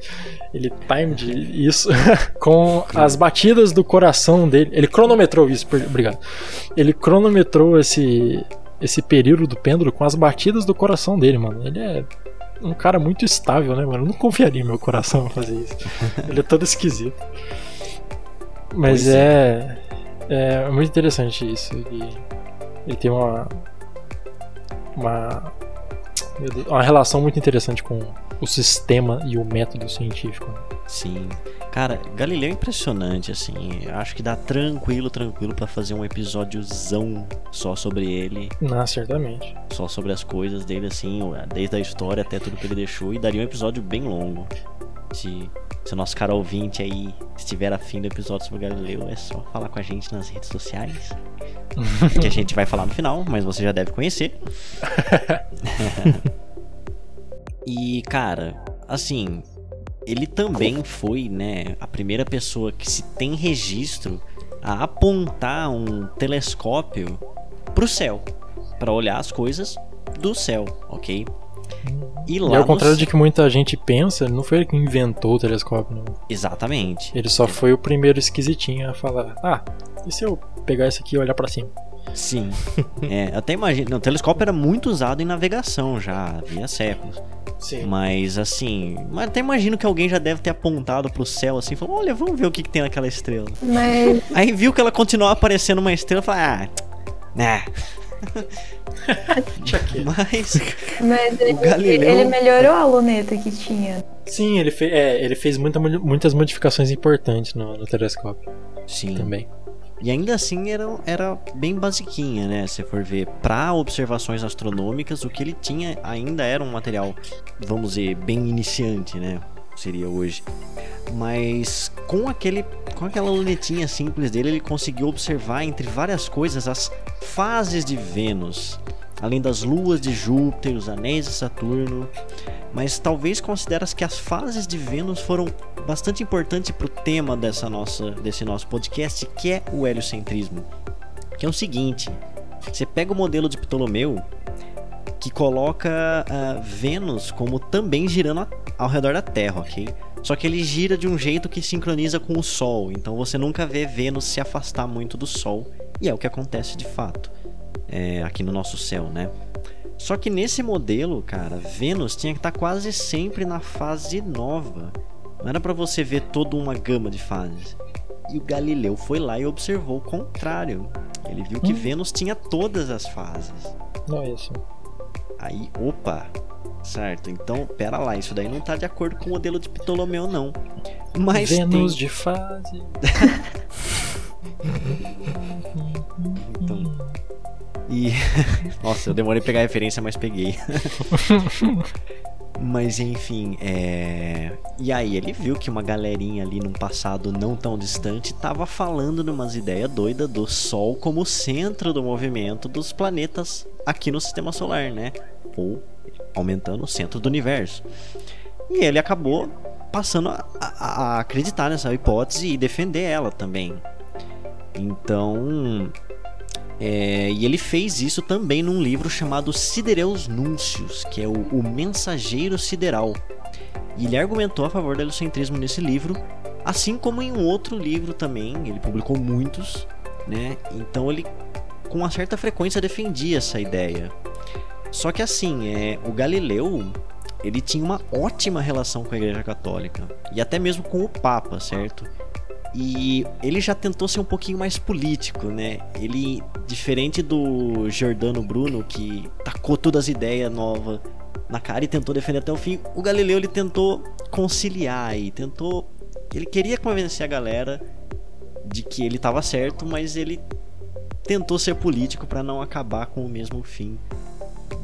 Ele timed isso *laughs* com as batidas do coração dele. Ele cronometrou isso, obrigado. Ele cronometrou esse esse período do pêndulo com as batidas do coração dele, mano. Ele é um cara muito estável, né, mano? Eu não confiaria em meu coração fazer isso. *laughs* Ele é todo esquisito. Mas é, é, é muito interessante isso. Ele, ele tem uma uma uma relação muito interessante com o sistema e o método científico. Sim. Cara, Galileu é impressionante, assim. Acho que dá tranquilo, tranquilo para fazer um episódiozão só sobre ele. Ah, certamente. Só sobre as coisas dele, assim, desde a história até tudo que ele deixou. E daria um episódio bem longo. Se, se o nosso cara ouvinte aí estiver afim do episódio sobre Galileu, é só falar com a gente nas redes sociais. que a gente vai falar no final, mas você já deve conhecer. *laughs* e, cara, assim, ele também foi, né, a primeira pessoa que se tem registro a apontar um telescópio pro céu, para olhar as coisas do céu, ok? E, lá e ao contrário de que muita gente pensa, não foi ele que inventou o telescópio, não. Exatamente. Ele só foi o primeiro esquisitinho a falar: ah, e se eu pegar esse aqui e olhar para cima? Sim. *laughs* é, até imagino. O telescópio era muito usado em navegação já, havia séculos. Sim. Mas assim, mas até imagino que alguém já deve ter apontado pro céu assim, falou: "Olha, vamos ver o que, que tem naquela estrela". Mas aí viu que ela continuava aparecendo uma estrela, falou: "Ah, né". Mas mas ele, Galileu... ele melhorou a luneta que tinha. Sim, ele, fe é, ele fez muita, muitas modificações importantes no, no telescópio. Sim. Também. E ainda assim era, era bem basiquinha, né? Se for ver, para observações astronômicas, o que ele tinha ainda era um material, vamos dizer, bem iniciante, né? Seria hoje. Mas com aquele com aquela lunetinha simples dele, ele conseguiu observar entre várias coisas as fases de Vênus, além das luas de Júpiter, os anéis de Saturno. Mas talvez consideras que as fases de Vênus foram bastante importantes para o tema dessa nossa, desse nosso podcast, que é o heliocentrismo. Que é o seguinte: você pega o modelo de Ptolomeu, que coloca uh, Vênus como também girando ao redor da Terra, ok? Só que ele gira de um jeito que sincroniza com o Sol, então você nunca vê Vênus se afastar muito do Sol, e é o que acontece de fato é, aqui no nosso céu, né? Só que nesse modelo, cara, Vênus tinha que estar tá quase sempre na fase nova. Não era para você ver toda uma gama de fases. E o Galileu foi lá e observou o contrário. Ele viu que hum. Vênus tinha todas as fases. Não é isso. Aí, opa, certo. Então, pera lá, isso daí não tá de acordo com o modelo de Ptolomeu, não. Mas Vênus tem... de fase. então, e. *laughs* Nossa, eu demorei a pegar a referência, mas peguei. *laughs* mas enfim, é. E aí ele viu que uma galerinha ali num passado não tão distante tava falando de umas ideias doidas do Sol como centro do movimento dos planetas aqui no sistema solar, né? Ou aumentando o centro do universo. E ele acabou passando a, a acreditar nessa hipótese e defender ela também. Então, é, e ele fez isso também num livro chamado Sidereus Núncios, que é o, o Mensageiro Sideral. E ele argumentou a favor do heliocentrismo nesse livro, assim como em um outro livro também, ele publicou muitos, né? Então ele com uma certa frequência defendia essa ideia. Só que assim, é, o Galileu ele tinha uma ótima relação com a Igreja Católica e até mesmo com o Papa, certo? E ele já tentou ser um pouquinho mais político, né? Ele, diferente do Giordano Bruno, que tacou todas as ideias novas na cara e tentou defender até o fim, o Galileu ele tentou conciliar e tentou. Ele queria convencer a galera de que ele estava certo, mas ele tentou ser político para não acabar com o mesmo fim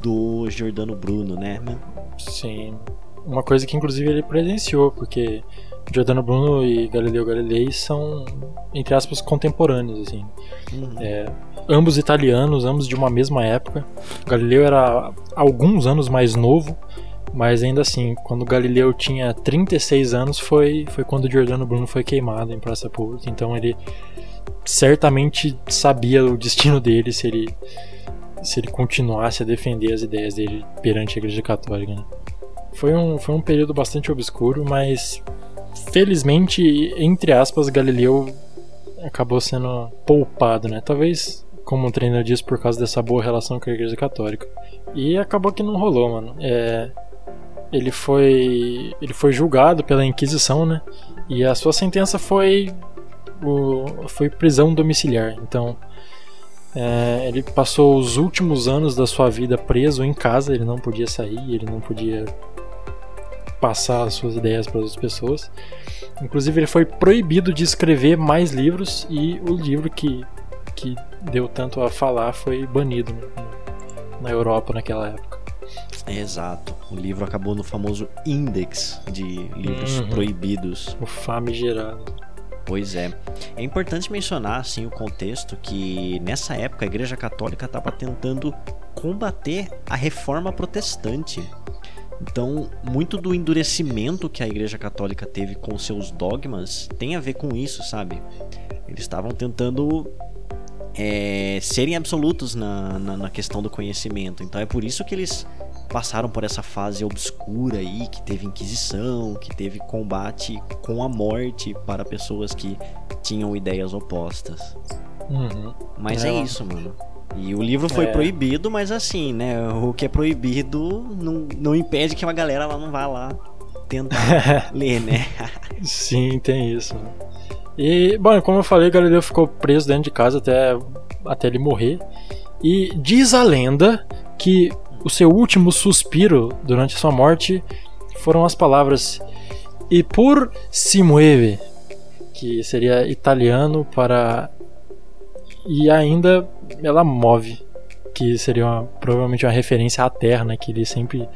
do Giordano Bruno, né? Sim. Uma coisa que inclusive ele presenciou, porque Giordano Bruno e Galileu Galilei são, entre aspas, contemporâneos, assim. Uhum. É, ambos italianos, ambos de uma mesma época. Galileu era alguns anos mais novo, mas ainda assim, quando Galileu tinha 36 anos, foi, foi quando Giordano Bruno foi queimado em praça pública. Então ele certamente sabia o destino dele se ele, se ele continuasse a defender as ideias dele perante a Igreja Católica. Né? Foi, um, foi um período bastante obscuro, mas felizmente, entre aspas, Galileu acabou sendo poupado, né? Talvez, como o treinador disse, por causa dessa boa relação com a Igreja Católica. E acabou que não rolou, mano. É, ele foi ele foi julgado pela Inquisição, né? E a sua sentença foi o, foi prisão domiciliar. Então, é, ele passou os últimos anos da sua vida preso em casa, ele não podia sair, ele não podia passar as suas ideias para outras pessoas. Inclusive, ele foi proibido de escrever mais livros e o livro que, que deu tanto a falar foi banido na Europa naquela época. Exato. O livro acabou no famoso Index de livros uhum. proibidos. O famigerado. Pois é. É importante mencionar assim o contexto que nessa época a Igreja Católica estava tentando combater a reforma protestante. Então, muito do endurecimento que a Igreja Católica teve com seus dogmas tem a ver com isso, sabe? Eles estavam tentando é, serem absolutos na, na, na, questão do conhecimento. Então, é por isso que eles passaram por essa fase obscura aí, que teve inquisição, que teve combate com a morte para pessoas que tinham ideias opostas. Uhum. Mas é, é isso, mano. E o livro foi é. proibido, mas assim, né? O que é proibido não, não impede que uma galera lá não vá lá tentar *laughs* ler, né? Sim, tem isso. E, bom, como eu falei, Galileu ficou preso dentro de casa até, até ele morrer. E diz a lenda que o seu último suspiro durante a sua morte foram as palavras E pur si muove, que seria italiano para e ainda ela move, que seria uma, provavelmente uma referência à Terra, né, que ele sempre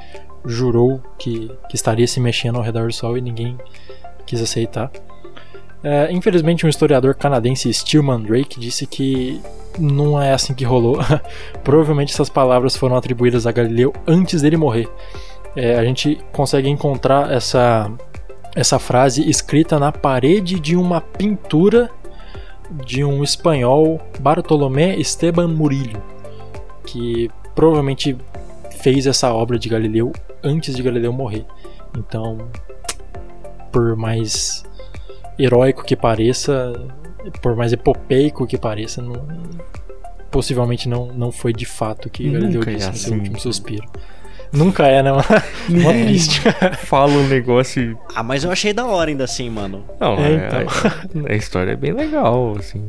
jurou que, que estaria se mexendo ao redor do Sol e ninguém quis aceitar. É, infelizmente, um historiador canadense, Stillman Drake, disse que não é assim que rolou. *laughs* Provavelmente essas palavras foram atribuídas a Galileu antes dele morrer. É, a gente consegue encontrar essa, essa frase escrita na parede de uma pintura de um espanhol, Bartolomé Esteban Murillo, que provavelmente fez essa obra de Galileu antes de Galileu morrer. Então, por mais heróico que pareça, por mais epopeico que pareça, não, possivelmente não, não foi de fato que Galileu disse é assim. no seu último suspiro. Nunca é, né? *laughs* Mó é. triste. Fala um negócio. Ah, mas eu achei da hora ainda assim, mano. Não, é, então. a, a história é bem legal, assim.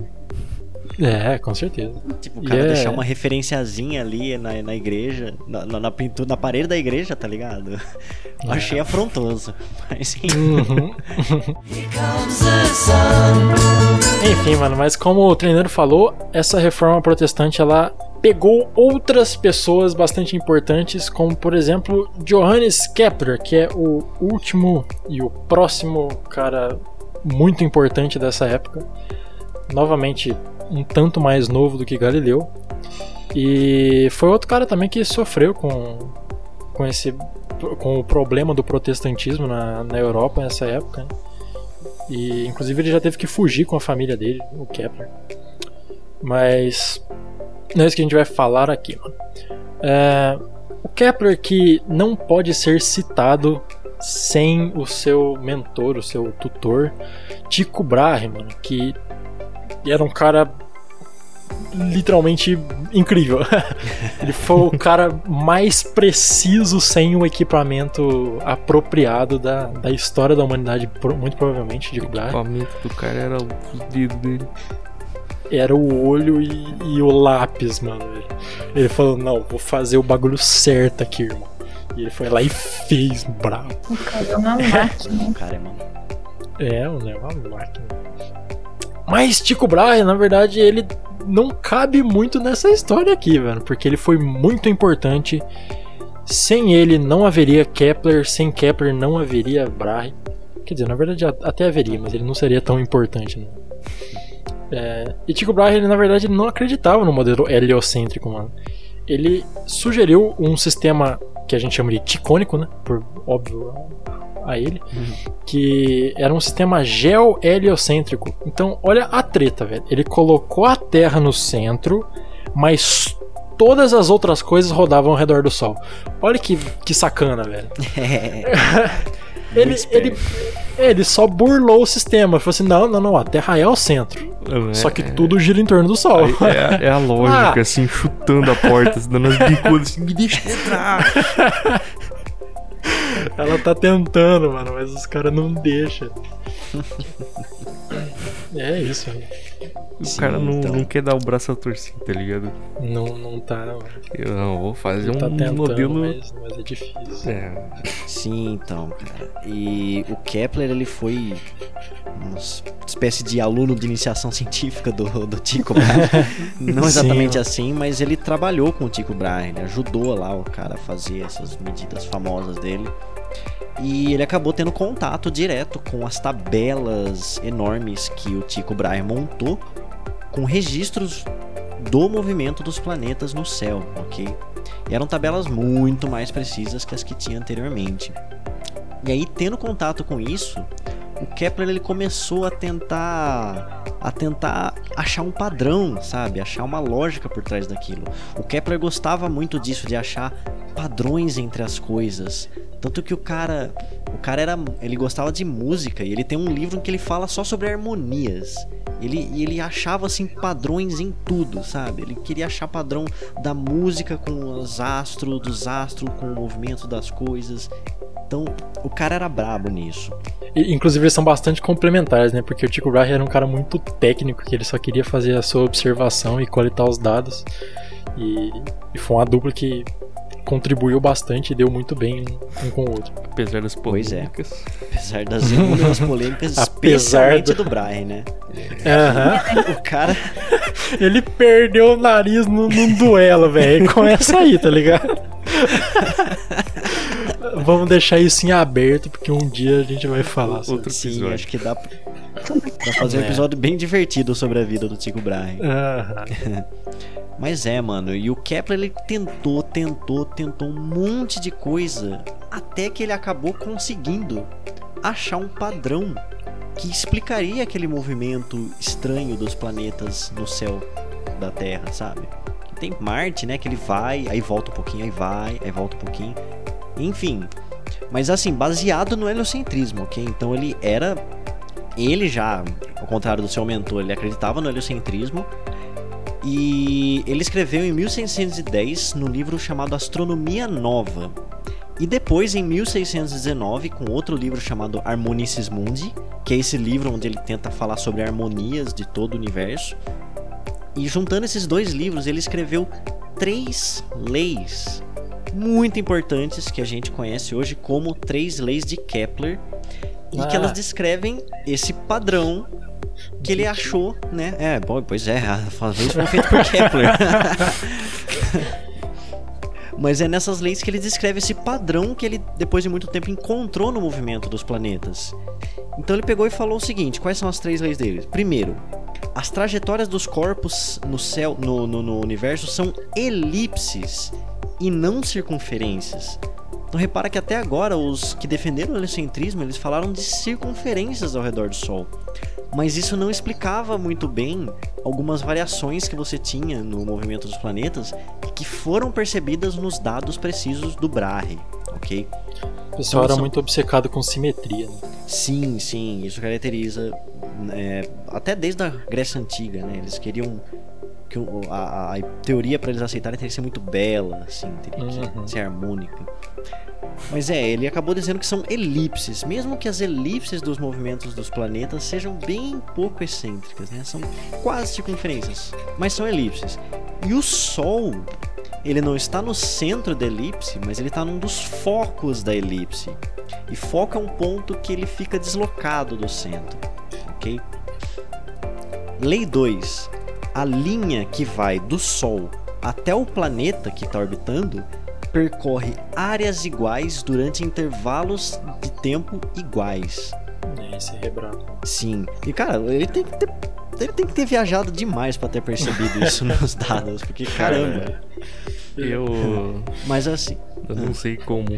É, com certeza. Tipo, o cara yeah. deixar uma referenciazinha ali na, na igreja, na, na, na, pintura, na parede da igreja, tá ligado? *laughs* É. Achei afrontoso. *laughs* Mas uhum. Enfim, mano, mas como o treinador falou, essa reforma protestante ela pegou outras pessoas bastante importantes, como por exemplo Johannes Kepler, que é o último e o próximo cara muito importante dessa época. Novamente, um tanto mais novo do que Galileu. E foi outro cara também que sofreu com, com esse com o problema do protestantismo na, na Europa nessa época. Né? E inclusive ele já teve que fugir com a família dele, o Kepler. Mas não é isso que a gente vai falar aqui, mano. É, o Kepler que não pode ser citado sem o seu mentor, o seu tutor, Tycho Brahe, mano, que era um cara literalmente incrível. *laughs* Ele foi o cara mais preciso sem o equipamento apropriado da, da história da humanidade, muito provavelmente, de O equipamento do cara era o dedo dele. Era o olho e, e o lápis, mano. Ele falou, não, vou fazer o bagulho certo aqui, irmão. E ele foi lá e fez, bravo. O cara é uma *laughs* máquina. O cara é uma... É, é uma máquina. Mas Tico Brahe, na verdade, ele não cabe muito nessa história aqui, velho, porque ele foi muito importante. Sem ele não haveria Kepler, sem Kepler não haveria Brahe. Quer dizer, na verdade até haveria, mas ele não seria tão importante, né? É, e Tycho Brahe, ele, na verdade, não acreditava no modelo heliocêntrico, mano. Ele sugeriu um sistema que a gente chama de ticônico, né? Por óbvio a ele, uhum. que era um sistema geo-heliocêntrico. Então, olha a treta, velho. Ele colocou a Terra no centro, mas todas as outras coisas rodavam ao redor do Sol. Olha que, que sacana, velho. *laughs* *laughs* ele, ele, ele só burlou o sistema. Falou assim: não, não, não, a Terra é o centro. É, só que tudo gira em torno do Sol. É, é a lógica, *laughs* ah. assim, chutando a porta, dando as bicudas assim, me *laughs* deixa entrar. Ela tá tentando, mano, mas os caras não deixam. *laughs* é isso, mano. O Sim, cara não, então. não quer dar o braço a torcer, tá ligado? Não, não tá, mano. Eu não, vou fazer tá um tentando, modelo. mas, mas é difícil. É, Sim, então, cara. E o Kepler, ele foi uma espécie de aluno de iniciação *laughs* científica do, do Tycho Brahe. *laughs* Não Sim, exatamente mano. assim, mas ele trabalhou com o Tycho Brahe, ele ajudou lá o cara a fazer essas medidas famosas dele. E ele acabou tendo contato direto com as tabelas enormes que o Tycho Brahe montou com registros do movimento dos planetas no céu, ok? E eram tabelas muito mais precisas que as que tinha anteriormente. E aí, tendo contato com isso, o Kepler ele começou a tentar a tentar achar um padrão, sabe? Achar uma lógica por trás daquilo. O Kepler gostava muito disso de achar padrões entre as coisas. Tanto que o cara, o cara era, ele gostava de música e ele tem um livro em que ele fala só sobre harmonias. Ele, ele achava assim padrões em tudo, sabe? Ele queria achar padrão da música com os astros, dos astros com o movimento das coisas. Então, o cara era brabo nisso. Inclusive eles são bastante complementares, né? Porque o Tycho Brahe era um cara muito técnico, que ele só queria fazer a sua observação e coletar os dados. E, e foi uma dupla que contribuiu bastante e deu muito bem um com o outro. apesar das Pois é. polêmicas. Apesar das inúmeras *laughs* polêmicas, Apesar especialmente do- do Brian, né? Aham. O cara *laughs* Ele perdeu o nariz num, num duelo, velho. Começa aí, tá ligado? *laughs* Vamos deixar isso em aberto, porque um dia a gente vai falar sobre Outro Sim, episódio. acho que dá pra pra fazer um É. episódio bem divertido sobre a vida do Tycho Brahe. *laughs* Mas é, mano, e o Kepler ele tentou, tentou, tentou um monte de coisa até que ele acabou conseguindo achar um padrão que explicaria aquele movimento estranho dos planetas no céu da Terra, sabe? Tem Marte, né, que ele vai, aí volta um pouquinho, aí vai, aí volta um pouquinho. Enfim, mas assim, baseado no heliocentrismo, ok? Então ele era ele já, ao contrário do seu mentor, ele acreditava no heliocentrismo e ele escreveu em 1610 no livro chamado Astronomia Nova. E depois, em 1619, com outro livro chamado Harmonices Mundi, que é esse livro onde ele tenta falar sobre harmonias de todo o universo. E juntando esses dois livros, ele escreveu três leis muito importantes que a gente conhece hoje como três leis de Kepler e que Ah. elas descrevem esse padrão que ele achou, né? É, bom, pois é, as leis foram feitas por Kepler. *laughs* Mas é nessas leis que ele descreve esse padrão que ele, depois de muito tempo, encontrou no movimento dos planetas. Então ele pegou e falou o seguinte: quais são as três leis dele? Primeiro, as trajetórias dos corpos no céu, no, no, no universo, são elipses e não circunferências. Então repara que até agora os que defenderam o heliocentrismo, eles falaram de circunferências ao redor do Sol. Mas isso não explicava muito bem algumas variações que você tinha no movimento dos planetas que foram percebidas nos dados precisos do Brahe, ok? O pessoal era Então, são- muito obcecado com simetria, né? Sim, sim, isso caracteriza é, até desde a Grécia Antiga, né? Eles queriam que a- a teoria para eles aceitarem teria que ser muito bela, assim, teria que Uhum. ser harmônica. Mas é, ele acabou dizendo que são elipses, mesmo que as elipses dos movimentos dos planetas sejam bem pouco excêntricas, né? São quase circunferências, mas são elipses. E o Sol, ele não está no centro da elipse, mas ele está num dos focos da elipse. E foco é um ponto que ele fica deslocado do centro, ok? Lei 2. A linha que vai do Sol até o planeta que está orbitando percorre áreas iguais durante intervalos de tempo iguais. É, esse é brabo. Sim. E cara, ele tem que ter, ele tem que ter viajado demais para ter percebido *laughs* isso nos dados, porque caramba. Eu, Mas assim, eu não sei como.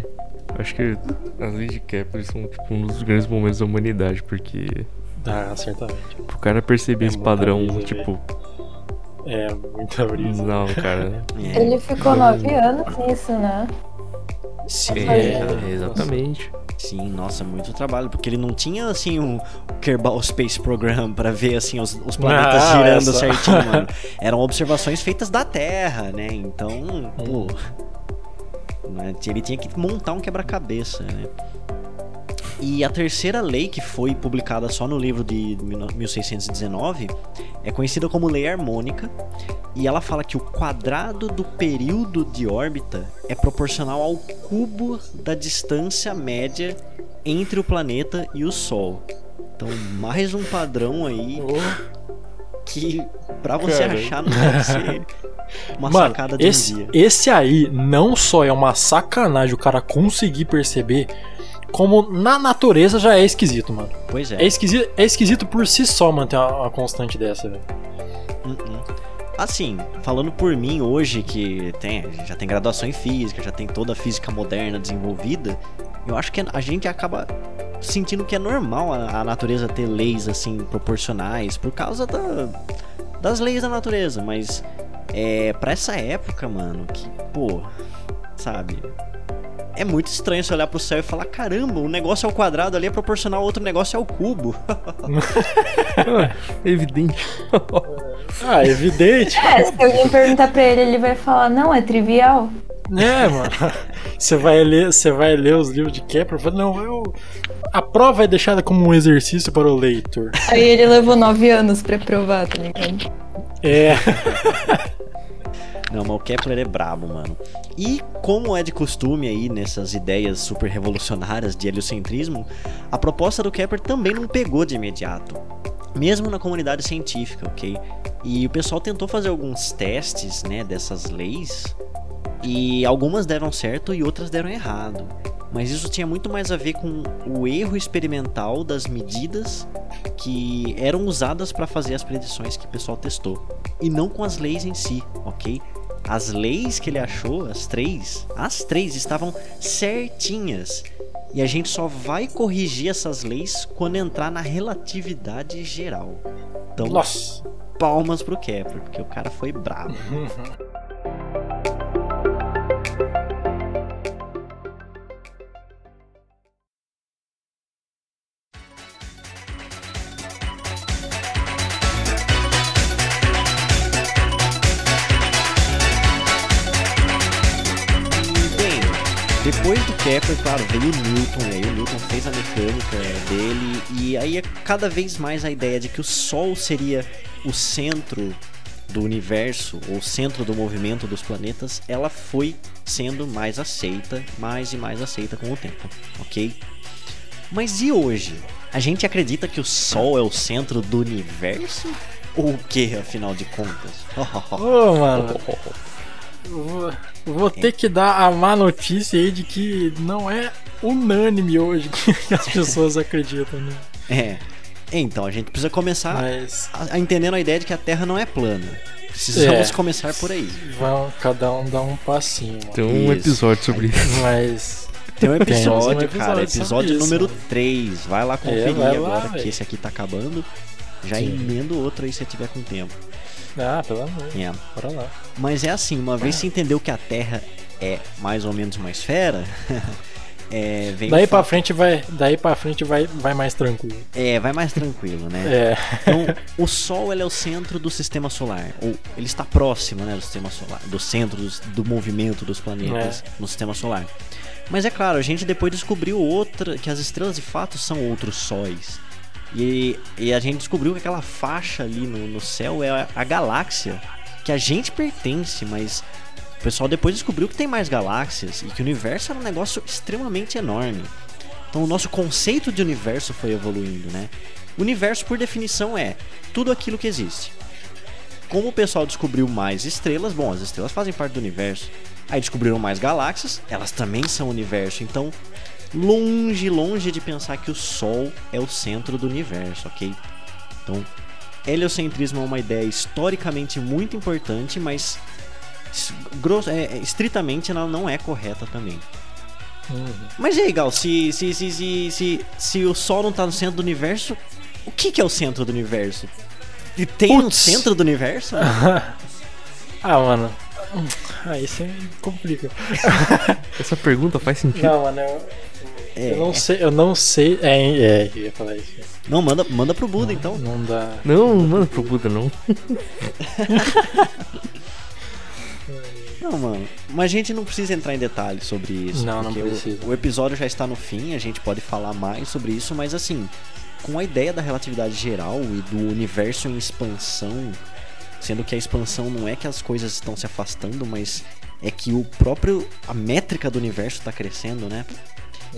Acho que as leis de Kepler são tipo, um dos grandes momentos da humanidade, porque Ah, certamente. o cara perceber É esse padrão, tipo, É, muita brisa. não, cara. é, Ele ficou nove anos nisso, né? sim, É, exatamente. sim, nossa, muito trabalho, porque ele não tinha assim um Kerbal Space Program para ver assim os, os planetas Ah, girando essa. certinho, *laughs* mano. Eram observações feitas da Terra, né? Então, pô, né, ele tinha que montar um quebra-cabeça, né? E a terceira lei, que foi publicada só no livro de 1619, é conhecida como lei harmônica, e ela fala que o quadrado do período de órbita é proporcional ao cubo da distância média entre o planeta e o Sol. Então, mais um padrão aí que pra você Cara. achar não deve ser uma Mano, sacada de esse, um dia. Esse aí não só é uma sacanagem o cara conseguir perceber, como na natureza já é esquisito, mano. Pois é. É esquisito, é esquisito por si só manter uma, uma constante dessa, velho. Uh -uh. Assim, falando por mim hoje, que tem, já tem graduação em física, já tem toda a física moderna desenvolvida, eu acho que a gente acaba sentindo que é normal a, a natureza ter leis assim proporcionais por causa da, das leis da natureza, mas é para essa época, mano, que pô, sabe? É muito estranho você olhar pro céu e falar: caramba, o negócio é o quadrado ali é proporcional ao outro negócio é o cubo. *laughs* é evidente. *laughs* ah, evidente. É, se alguém perguntar pra ele, ele vai falar: não, é trivial. É, mano. Você vai ler, você vai ler os livros de Kepler, fala, não, eu a prova é deixada como um exercício para o leitor. Aí ele levou nove anos para provar, tá ligado? É. *laughs* Não, mas o Kepler é brabo, mano. E como é de costume aí nessas ideias super revolucionárias de heliocentrismo, a proposta do Kepler também não pegou de imediato. Mesmo na comunidade científica, ok? E o pessoal tentou fazer alguns testes, né, dessas leis, e algumas deram certo e outras deram errado. Mas isso tinha muito mais a ver com o erro experimental das medidas que eram usadas para fazer as predições que o pessoal testou, e não com as leis em si, ok? As leis que ele achou, as três, as três estavam certinhas. E a gente só vai corrigir essas leis quando entrar na relatividade geral. Então, Nossa. palmas pro Kepler, porque o cara foi bravo. Depois do Kepler, claro, veio o Newton, e aí o Newton fez a mecânica dele, e aí é cada vez mais a ideia de que o Sol seria o centro do universo, ou centro do movimento dos planetas, ela foi sendo mais aceita, mais e mais aceita com o tempo, ok? Mas e hoje? A gente acredita que o Sol é o centro do universo? Ou o que, afinal de contas? *laughs* Ô, oh, mano. Vou, vou ter que dar a má notícia aí de que não é unânime hoje *laughs* que as pessoas acreditam, né? É. Então, a gente precisa começar Mas... a, a entendendo a ideia de que a Terra não é plana. Precisamos é. começar por aí. Vamos cada um dar um passinho. Tem um isso. episódio sobre isso. Mas. Tem um *laughs* episódio, Tem um episódio cara. Episódio número isso, 3. Vai lá conferir é, vai lá, agora véio. que esse aqui tá acabando. Já Sim. emendo outro aí se tiver com tempo. Ah, pelo amor. É. Bora lá. Mas é assim, uma vez você entendeu que a Terra é mais ou menos uma esfera, *laughs* é, daí para frente vai, daí para frente vai, vai mais tranquilo. É, vai mais tranquilo, né? É. Então, o Sol ele é o centro do Sistema Solar, ou ele está próximo, né, do Sistema Solar, do centro do, do movimento dos planetas é. no Sistema Solar. Mas é claro, a gente depois descobriu outra que as estrelas de fato são outros sóis. E, e a gente descobriu que aquela faixa ali no, no céu é a, a galáxia que a gente pertence, mas o pessoal depois descobriu que tem mais galáxias e que o universo era um negócio extremamente enorme. Então o nosso conceito de universo foi evoluindo, né? O universo, por definição, é tudo aquilo que existe. Como o pessoal descobriu mais estrelas, bom, as estrelas fazem parte do universo. Aí descobriram mais galáxias, elas também são universo. Então longe, longe de pensar que o Sol é o centro do universo, ok? Então, heliocentrismo é uma ideia historicamente muito importante, mas grosso, é, é, estritamente ela não é correta também. Uhum. Mas e aí, Gal, se, se, se, se, se, se o Sol não está no centro do universo, o que, que é o centro do universo? E tem Putz. um centro do universo? *laughs* ah, mano. Aí você complica. *laughs* Essa pergunta faz sentido. Não, mano, eu, é. Eu não sei, eu não sei. É, é, eu ia falar isso. Não, manda, manda pro Buda não, então. Não dá. Não, manda pro Buda não. Não, mano, mas a gente não precisa entrar em detalhes sobre isso. Não, não precisa. O, o episódio já está no fim, a gente pode falar mais sobre isso, mas assim, com a ideia da relatividade geral e do universo em expansão, sendo que a expansão não é que as coisas estão se afastando, mas é que o próprio a métrica do universo está crescendo, né?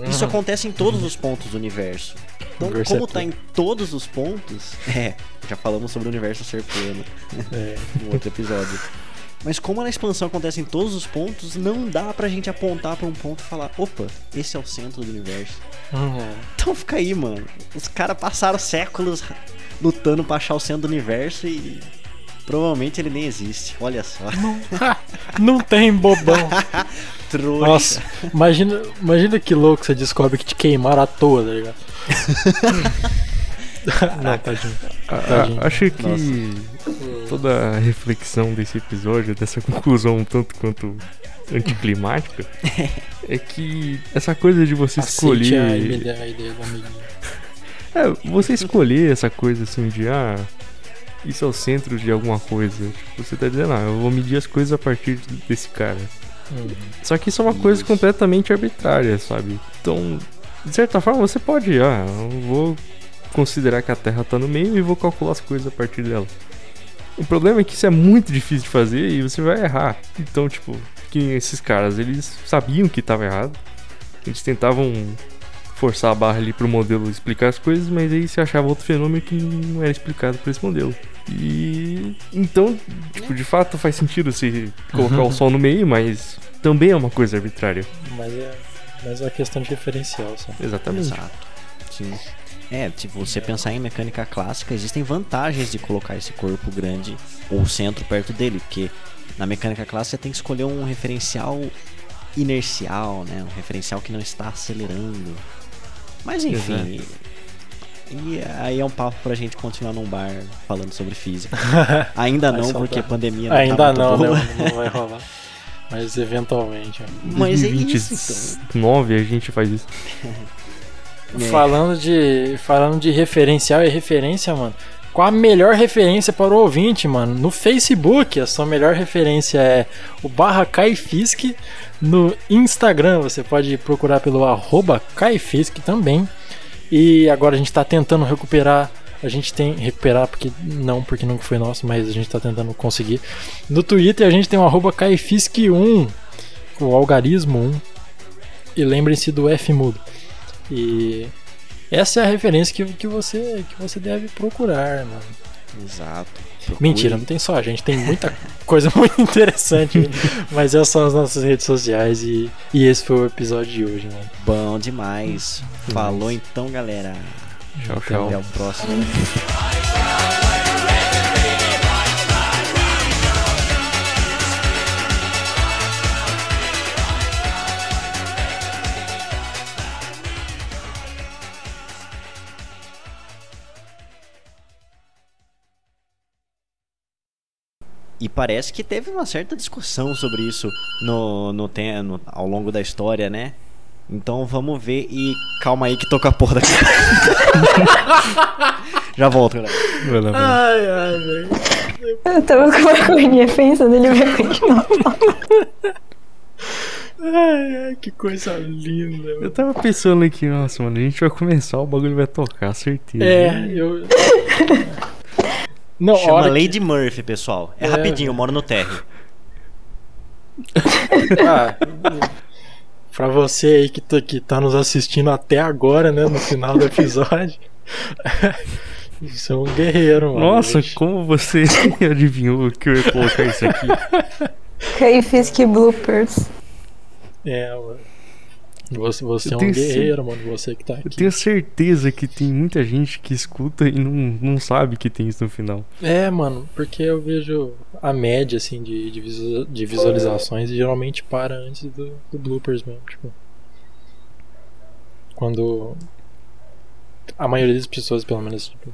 Isso Uhum. acontece em todos os pontos do universo. Então, Universo como é tá em todos os pontos, *laughs* é, já falamos sobre o universo ser plano É. no outro episódio. Mas como a expansão acontece em todos os pontos, não dá pra gente apontar pra um ponto e falar, opa, esse é o centro do universo. Hum, é. Então fica aí, mano. Os caras passaram séculos lutando pra achar o centro do universo e provavelmente ele nem existe. Olha só. Não *laughs* tem bobão. *laughs* Trouxa. Nossa, imagina, imagina que louco você descobre que te queimaram à toa, tá ligado? *laughs* Não, tadinho. A- a- Tadinho. acho que toda a reflexão desse episódio, dessa conclusão um tanto quanto anticlimática, é que essa coisa de você Aceite a escolher. ideia, a ideia do amiguinho. É, você escolher essa coisa assim de ah, isso é o centro de alguma coisa. Tipo, você tá dizendo, ah, eu vou medir as coisas a partir desse cara. Hum. Só que isso é uma coisa Isso. completamente arbitrária, sabe? Então, de certa forma, você pode, ah, eu vou considerar que a Terra tá no meio e vou calcular as coisas a partir dela. O problema é que isso é muito difícil de fazer e você vai errar. Então, tipo, que esses caras, eles sabiam que tava errado. Eles tentavam forçar a barra ali pro modelo explicar as coisas, mas aí se achava outro fenômeno que não era explicado por esse modelo. E então, tipo, de fato faz sentido se colocar o sol no meio, mas também é uma coisa arbitrária. Mas é, mas é uma questão de referencial, só. Exatamente. Exato. Sim. É, tipo, você pensar em mecânica clássica, existem vantagens de colocar esse corpo grande ou o centro perto dele, porque na mecânica clássica você tem que escolher um referencial inercial, né? Um referencial que não está acelerando. Mas enfim. E aí é um papo pra gente continuar num bar falando sobre física. *laughs* Ainda não, porque a pandemia não Ainda tá muito não, boa. né? *laughs* Não vai rolar. Mas eventualmente. Mas é 2029 a gente faz isso. *laughs* É. Falando de falando de referencial e referência, mano. Qual a melhor referência para o ouvinte, mano? No Facebook, a sua melhor referência é o barra Caifisk. No Instagram, você pode procurar pelo arroba Caifisk também. E agora a gente tá tentando recuperar. A gente tem. Recuperar, porque não, porque nunca foi nosso, mas a gente tá tentando conseguir. No Twitter a gente tem o arroba Caifisk1, o algarismo 1. E lembrem-se do F mudo. E essa é a referência que, que, você, que você deve procurar, mano. Exato. Mentira, não tem só a gente, tem muita *laughs* coisa muito interessante. mas essas são as nossas redes sociais e, e esse foi o episódio de hoje, mano. Bom demais. Falou então, galera. Tchau, Até tchau. Até o próximo. E parece que teve uma certa discussão sobre isso no, no, no- ao longo da história, né? Então vamos ver e calma aí que tô com a porra daqui. *laughs* Já volto, galera. Vai lá, vai. Ai, ai, velho. Eu tava com uma agonia pensando, ele vai continuar. Ai, ai, que coisa linda. Eu mano. tava pensando aqui, nossa, mano, a gente vai começar, o bagulho vai tocar, certeza. É, eu. Não, Chama hora que- Lady Murphy, pessoal. É, É. rapidinho, eu moro no térreo. *laughs* Ah, pra você aí que tá, que tá nos assistindo até agora, né? No final do episódio. *laughs* Isso é um guerreiro, mano. Nossa, como você *laughs* adivinhou que eu ia colocar isso aqui? Caifisk Bloopers. É, mano. Você, você Eu é um guerreiro, mano. Você que tá Eu aqui. tenho certeza que tem muita gente que escuta e não, não sabe que tem isso no final. É, mano, porque eu vejo a média, assim, de, de, de visualizações e geralmente para antes do, do bloopers mesmo, tipo. Quando. A maioria das pessoas, pelo menos, tipo.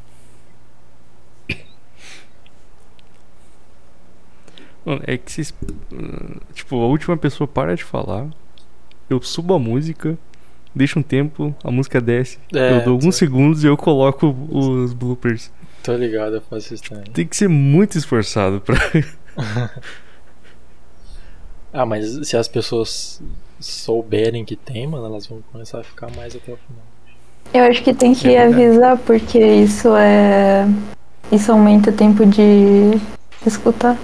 É que vocês. hum, Tipo, a última pessoa para de falar, eu subo a música, deixa um tempo, a música desce, É, eu dou alguns tô- segundos e eu coloco os bloopers. Tô ligado, eu faço isso também. Tem que ser muito esforçado pra. *laughs* Ah, mas se as pessoas souberem que tem, mano, elas vão começar a ficar mais até o final. Eu acho que tem que é avisar, porque isso é. Isso aumenta o tempo de escutar.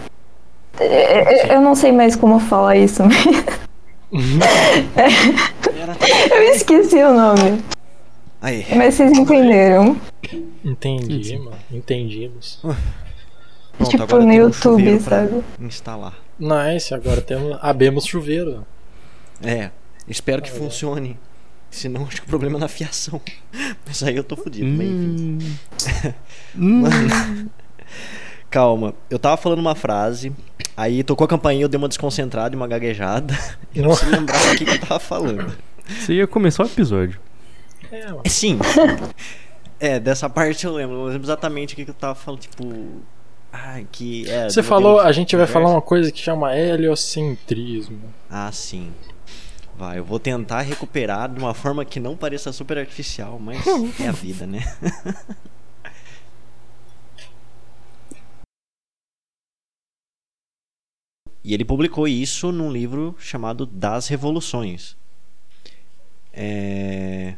É, é, eu não sei mais como falar isso, mas. *laughs* *laughs* eu esqueci o nome. Aí. Mas vocês entenderam. Entendi, mano. Entendimos. Pronto, tipo no YouTube, sabe? Instalar. Nice, agora temos. Abemos chuveiro. É, espero que funcione. Senão acho que o problema é na fiação. *laughs* Mas aí eu tô fudido, hum. *laughs* Mano, calma, eu tava falando uma frase, aí tocou a campainha, eu dei uma desconcentrada e uma gaguejada. *laughs* Eu não sei lembrar o que, que eu tava falando. Você ia começar o episódio. É, é sim. é, dessa parte eu lembro. Eu lembro exatamente o que, que eu tava falando, tipo. Ai, que. É, Você falou, a gente vai falar uma coisa que chama heliocentrismo. Ah, sim. Vai, eu vou tentar recuperar de uma forma que não pareça super artificial, mas *laughs* é a vida, né? *laughs* e ele publicou isso num livro chamado Das Revoluções. É...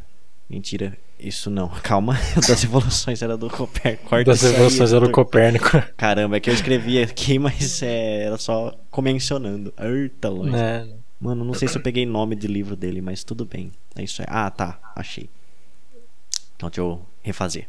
Mentira, isso não. *laughs* Calma, das Revoluções era do Copérnico. Das Revoluções era do Copérnico. *laughs* Caramba, é que eu escrevi aqui, mas é, era só comencionando. Eita, longe. É. Mano, não sei se eu peguei nome de livro dele, mas tudo bem. É isso aí. Ah, tá. Achei. Então deixa eu refazer.